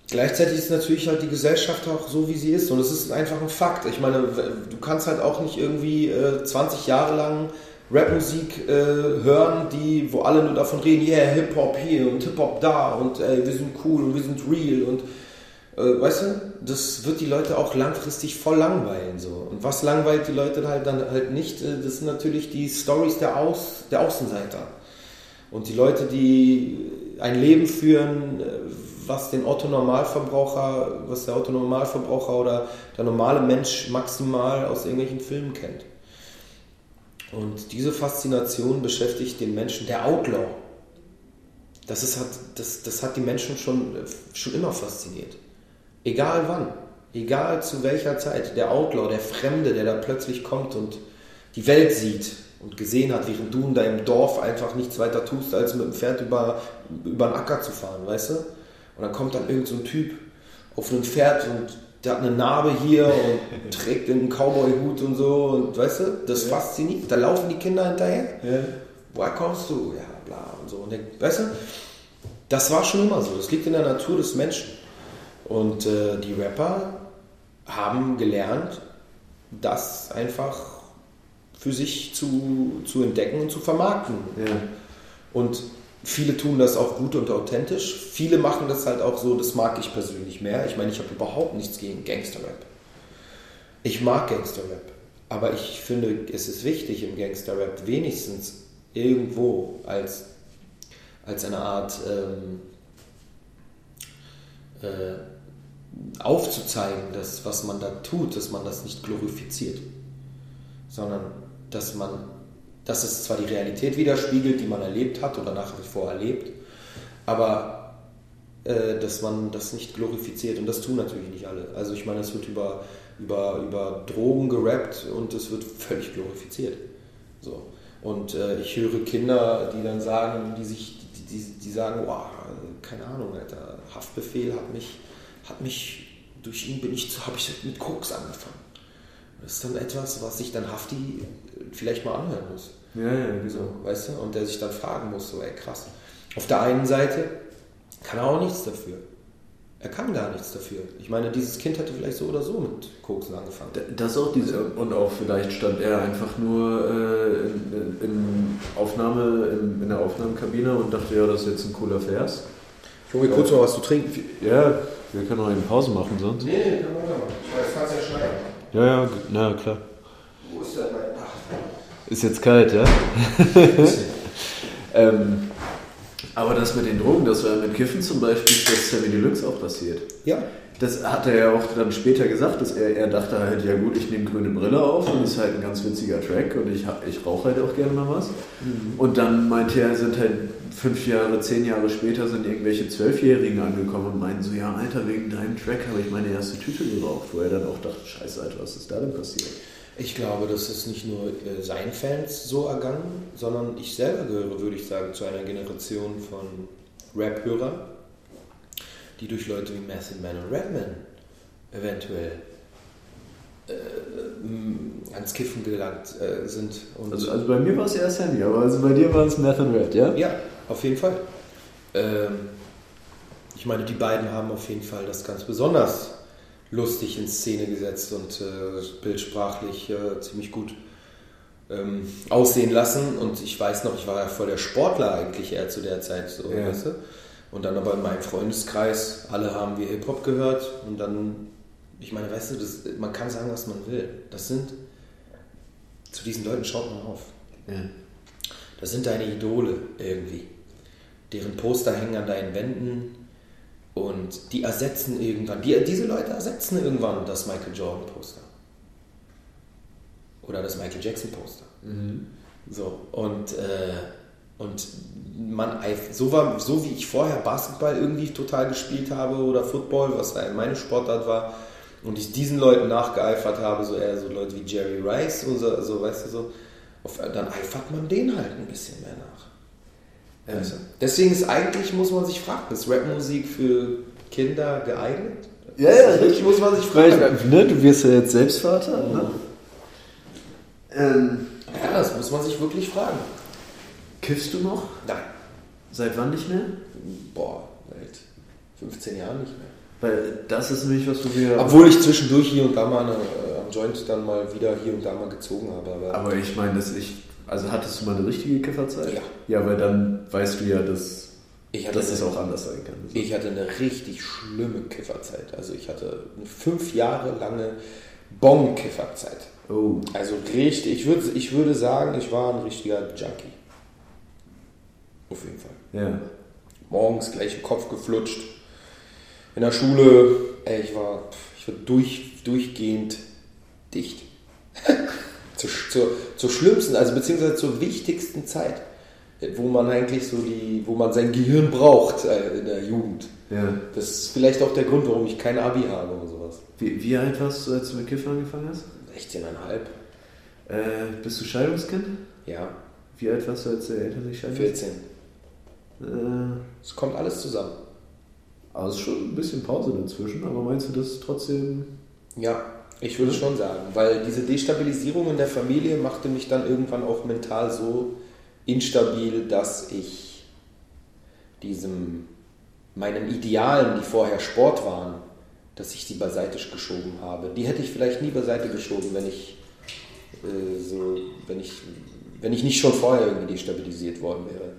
gleichzeitig ist natürlich halt die Gesellschaft auch so, wie sie ist. Und es ist einfach ein Fakt. Ich meine, du kannst halt auch nicht irgendwie äh, 20 Jahre lang Rapmusik äh, hören, die, wo alle nur davon reden, yeah, Hip-Hop hier und Hip-Hop da und ey, wir sind cool und wir sind real und äh, weißt du, das wird die Leute auch langfristig voll langweilen so. Und was langweilt die Leute halt dann halt nicht, äh, das sind natürlich die Stories der, Aus, der Außenseiter. Und die Leute, die ein Leben führen, äh, was den Otto Normalverbraucher, was der Otto Normalverbraucher oder der normale Mensch maximal aus irgendwelchen Filmen kennt. Und diese Faszination beschäftigt den Menschen, der Outlaw. Das, ist, hat, das, das hat die Menschen schon, schon immer fasziniert. Egal wann, egal zu welcher Zeit. Der Outlaw, der Fremde, der da plötzlich kommt und die Welt sieht und gesehen hat, während du in deinem Dorf einfach nichts weiter tust, als mit dem Pferd über, über den Acker zu fahren, weißt du? Und dann kommt dann irgendein so Typ auf einem Pferd und der hat eine Narbe hier und trägt einen Cowboy-Hut und so und weißt du, das ja. fasziniert. Da laufen die Kinder hinterher. Ja. Woher kommst du? Ja, bla und so. Und der, weißt du, das war schon immer so. Das liegt in der Natur des Menschen. Und äh, die Rapper haben gelernt, das einfach für sich zu, zu entdecken und zu vermarkten. Ja. Und Viele tun das auch gut und authentisch. Viele machen das halt auch so, das mag ich persönlich mehr. Ich meine, ich habe überhaupt nichts gegen Gangsterrap. Ich mag Gangsterrap. Aber ich finde, es ist wichtig im Gangsterrap wenigstens irgendwo als, als eine Art ähm, äh, aufzuzeigen, dass was man da tut, dass man das nicht glorifiziert, sondern dass man, dass es zwar die Realität widerspiegelt, die man erlebt hat oder nach wie vor erlebt, aber äh, dass man das nicht glorifiziert und das tun natürlich nicht alle. Also ich meine, es wird über, über, über Drogen gerappt und es wird völlig glorifiziert. So. Und äh, ich höre Kinder, die dann sagen, die sich, die, die, die sagen, wow, keine Ahnung, Alter, Haftbefehl hat mich, hat mich, durch ihn bin ich, habe ich mit Koks angefangen. Das ist dann etwas, was sich dann Hafti vielleicht mal anhören muss. Ja, ja, genau. So, weißt du? Und der sich dann fragen muss, so, ey, krass. Auf der einen Seite kann er auch nichts dafür. Er kann gar nichts dafür. Ich meine, dieses Kind hätte vielleicht so oder so mit Koksen angefangen. Das auch diese, und auch vielleicht stand er einfach nur äh, in, in, Aufnahme, in, in, der Aufnahmekabine und dachte, ja, das ist jetzt ein cooler Vers. Ich hole mir kurz mal was zu trinken. Ja, wir können noch eine Pause machen sonst. Nee, nee, kann man machen. Ich weiß, kannst ja schneiden. Ja, ja, na klar. Wo ist denn mein... Ach, Ist jetzt kalt, ja? ähm, aber das mit den Drogen, das war mit Kiffen zum Beispiel, das ist Sammy Deluxe auch passiert. ja. Das hat er ja auch dann später gesagt, dass er, er dachte halt, ja gut, ich nehme grüne Brille auf und das ist halt ein ganz witziger Track und ich, ich rauche halt auch gerne mal was. Und dann meinte er, sind halt fünf Jahre, zehn Jahre später sind irgendwelche Zwölfjährigen angekommen und meinten so, ja Alter, wegen deinem Track habe ich meine erste Tüte geraucht, wo er dann auch dachte, scheiße Alter, was ist da denn passiert? Ich glaube, das ist nicht nur äh, seinen Fans so ergangen, sondern ich selber gehöre, würde ich sagen, zu einer Generation von Rap-Hörern, die durch Leute wie Method Man und Redman eventuell äh, ans Kiffen gelangt äh, sind. Also, also bei mir war es eher Sammy, aber also bei dir war es Meth and Red, ja? ja, auf jeden Fall. Ähm, ich meine, die beiden haben auf jeden Fall das ganz besonders lustig in Szene gesetzt und äh, bildsprachlich äh, ziemlich gut ähm, aussehen lassen. Und ich weiß noch, ich war ja voll der Sportler eigentlich eher zu der Zeit, so, Ja. weißt du? Und dann aber in meinem Freundeskreis, alle haben wir Hip-Hop gehört und dann, ich meine, weißt du, das, man kann sagen, was man will. Das sind, zu diesen Leuten schaut man auf. Ja. Das sind deine Idole irgendwie. Deren Poster hängen an deinen Wänden und die ersetzen irgendwann, die, diese Leute ersetzen irgendwann das Michael Jordan Poster. Oder das Michael Jackson Poster. So, und, äh, und man, so, war, so wie ich vorher Basketball irgendwie total gespielt habe oder Football, was halt meine Sportart war, und ich diesen Leuten nachgeeifert habe, so eher so Leute wie Jerry Rice und so, so weißt du so, auf, dann eifert man denen halt ein bisschen mehr nach. Du? Deswegen ist eigentlich, muss man sich fragen, ist Rapmusik für Kinder geeignet? Ja, ja, richtig muss man sich fragen. ne, du wirst ja jetzt selbst Vater. Ne? Ähm, Ja, das muss man sich wirklich fragen. Kiffst du noch? Nein. Seit wann nicht mehr? Boah, seit 15 Jahren nicht mehr. Weil das ist nämlich was, wo wir. Obwohl ich zwischendurch hier und da mal eine, äh, am Joint dann mal wieder hier und da mal gezogen habe. Aber, aber ich meine, dass ich. Also hattest du mal eine richtige Kifferzeit? Ja. Ja, weil dann weißt du ja, dass, ich, hatte dass es eine, auch anders sein kann. ich hatte eine richtig schlimme Kifferzeit. Also ich hatte eine fünf Jahre lange Bon-Kifferzeit. Oh. Also richtig, ich würde, ich würde sagen, ich war ein richtiger Junkie. Auf jeden Fall. Ja. Morgens gleich im Kopf geflutscht. In der Schule, ey, ich war, ich war durch, durchgehend dicht. zur, zur, zur schlimmsten, also beziehungsweise zur wichtigsten Zeit, wo man eigentlich so die, wo man sein Gehirn braucht äh, in der Jugend. Ja. Das ist vielleicht auch der Grund, warum ich kein Abi habe oder sowas. Wie, wie alt warst du, als du mit Kiffen angefangen hast? 16,5. Äh, bist du Scheidungskind? Ja, Wie alt warst du, als deine Eltern sich scheiden? 14. Äh, Es kommt alles zusammen. aber es ist schon ein bisschen Pause dazwischen, aber meinst du, das trotzdem. Ja, ich würde schon sagen, weil diese Destabilisierung in der Familie machte mich dann irgendwann auch mental so instabil, dass ich diesem meinen Idealen, die vorher Sport waren, dass ich die beiseite geschoben habe. Die hätte ich vielleicht nie beiseite geschoben, wenn ich äh, so, wenn ich, wenn ich nicht schon vorher irgendwie destabilisiert worden wäre.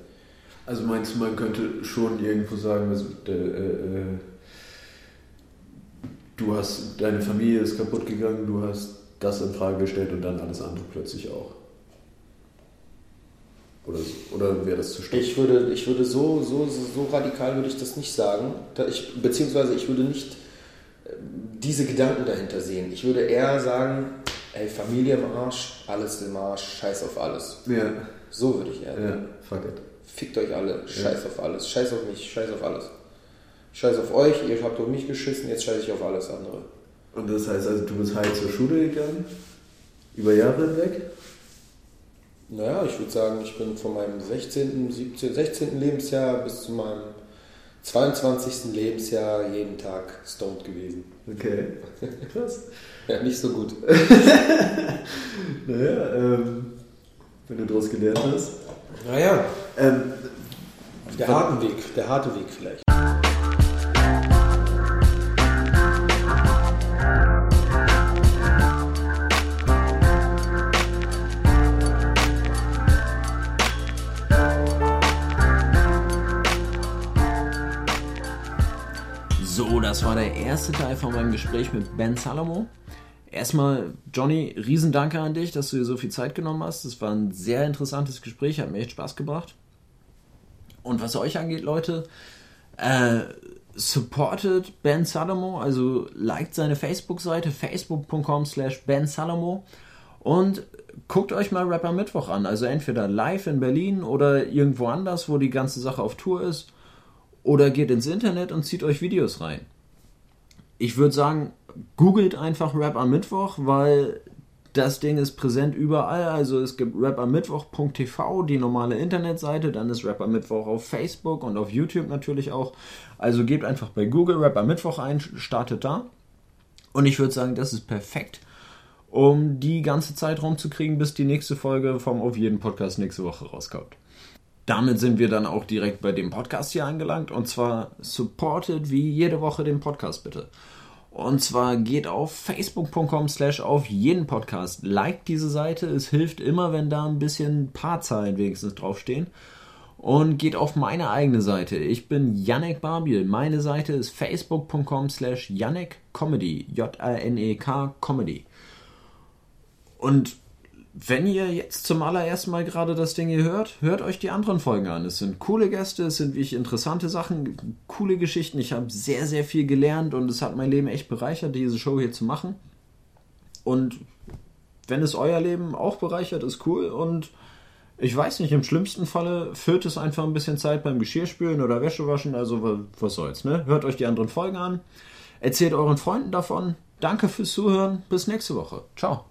Also meinst du, man könnte schon irgendwo sagen, also, äh, äh, du hast, deine Familie ist kaputt gegangen, du hast das in Frage gestellt und dann alles andere plötzlich auch. Oder, oder wäre das zu stark? Ich würde, ich würde so, so, so radikal würde ich das nicht sagen. Ich, beziehungsweise ich würde nicht äh, diese Gedanken dahinter sehen. Ich würde eher sagen, ey, Familie im Arsch, alles im Arsch, scheiß auf alles. Ja. So würde ich eher Ja, fuck it. Fickt euch alle, scheiß auf alles, scheiß auf mich, scheiß auf alles. Scheiß auf euch, ihr habt auf mich geschissen, jetzt scheiß ich auf alles andere. Und das heißt also, du bist halt zur Schule gegangen? Über Jahre hinweg? Naja, ich würde sagen, ich bin von meinem 16., 17., 16. Lebensjahr bis zu meinem 22. Lebensjahr jeden Tag stoned gewesen. Okay. Krass. Ja, nicht so gut. Naja, ähm, wenn du daraus gelernt hast. Naja, Ähm, der harte Weg, der harte Weg vielleicht. So, das war der erste Teil von meinem Gespräch mit Ben Salomo. Erstmal, Johnny, Riesendanke an dich, dass du dir so viel Zeit genommen hast. Das war ein sehr interessantes Gespräch, hat mir echt Spaß gebracht. Und was euch angeht, Leute, äh, supportet Ben Salomo, also liked seine Facebook-Seite, facebook.com slash Ben Salomo und guckt euch mal Rapper Mittwoch an, also entweder live in Berlin oder irgendwo anders, wo die ganze Sache auf Tour ist, oder geht ins Internet und zieht euch Videos rein. Ich würde sagen, googelt einfach Rap am Mittwoch, weil das Ding ist präsent überall. Also es gibt rapammittwoch.tv, die normale Internetseite, dann ist Rap am Mittwoch auf Facebook und auf YouTube natürlich auch. Also gebt einfach bei Google Rap am Mittwoch ein, startet da. Und ich würde sagen, das ist perfekt, um die ganze Zeit rumzukriegen, bis die nächste Folge vom Auf jeden Podcast nächste Woche rauskommt. Damit sind wir dann auch direkt bei dem Podcast hier angelangt und zwar supportet wie jede Woche den Podcast bitte. Und zwar geht auf facebook.com slash auf jeden Podcast. Liked diese Seite. Es hilft immer, wenn da ein bisschen Paarzahlen wenigstens draufstehen. Und geht auf meine eigene Seite. Ich bin Yannick Barbiel. Meine Seite ist facebook.com slash Yannick Comedy. J-A-N-E-K Comedy. Und wenn ihr jetzt zum allerersten Mal gerade das Ding hier hört, hört euch die anderen Folgen an. Es sind coole Gäste, es sind wirklich interessante Sachen, coole Geschichten. Ich habe sehr, sehr viel gelernt und es hat mein Leben echt bereichert, diese Show hier zu machen. Und wenn es euer Leben auch bereichert, ist cool. Und ich weiß nicht, im schlimmsten Falle füllt es einfach ein bisschen Zeit beim Geschirrspülen oder Wäschewaschen. Also was soll's, ne? Hört euch die anderen Folgen an. Erzählt euren Freunden davon. Danke fürs Zuhören. Bis nächste Woche. Ciao.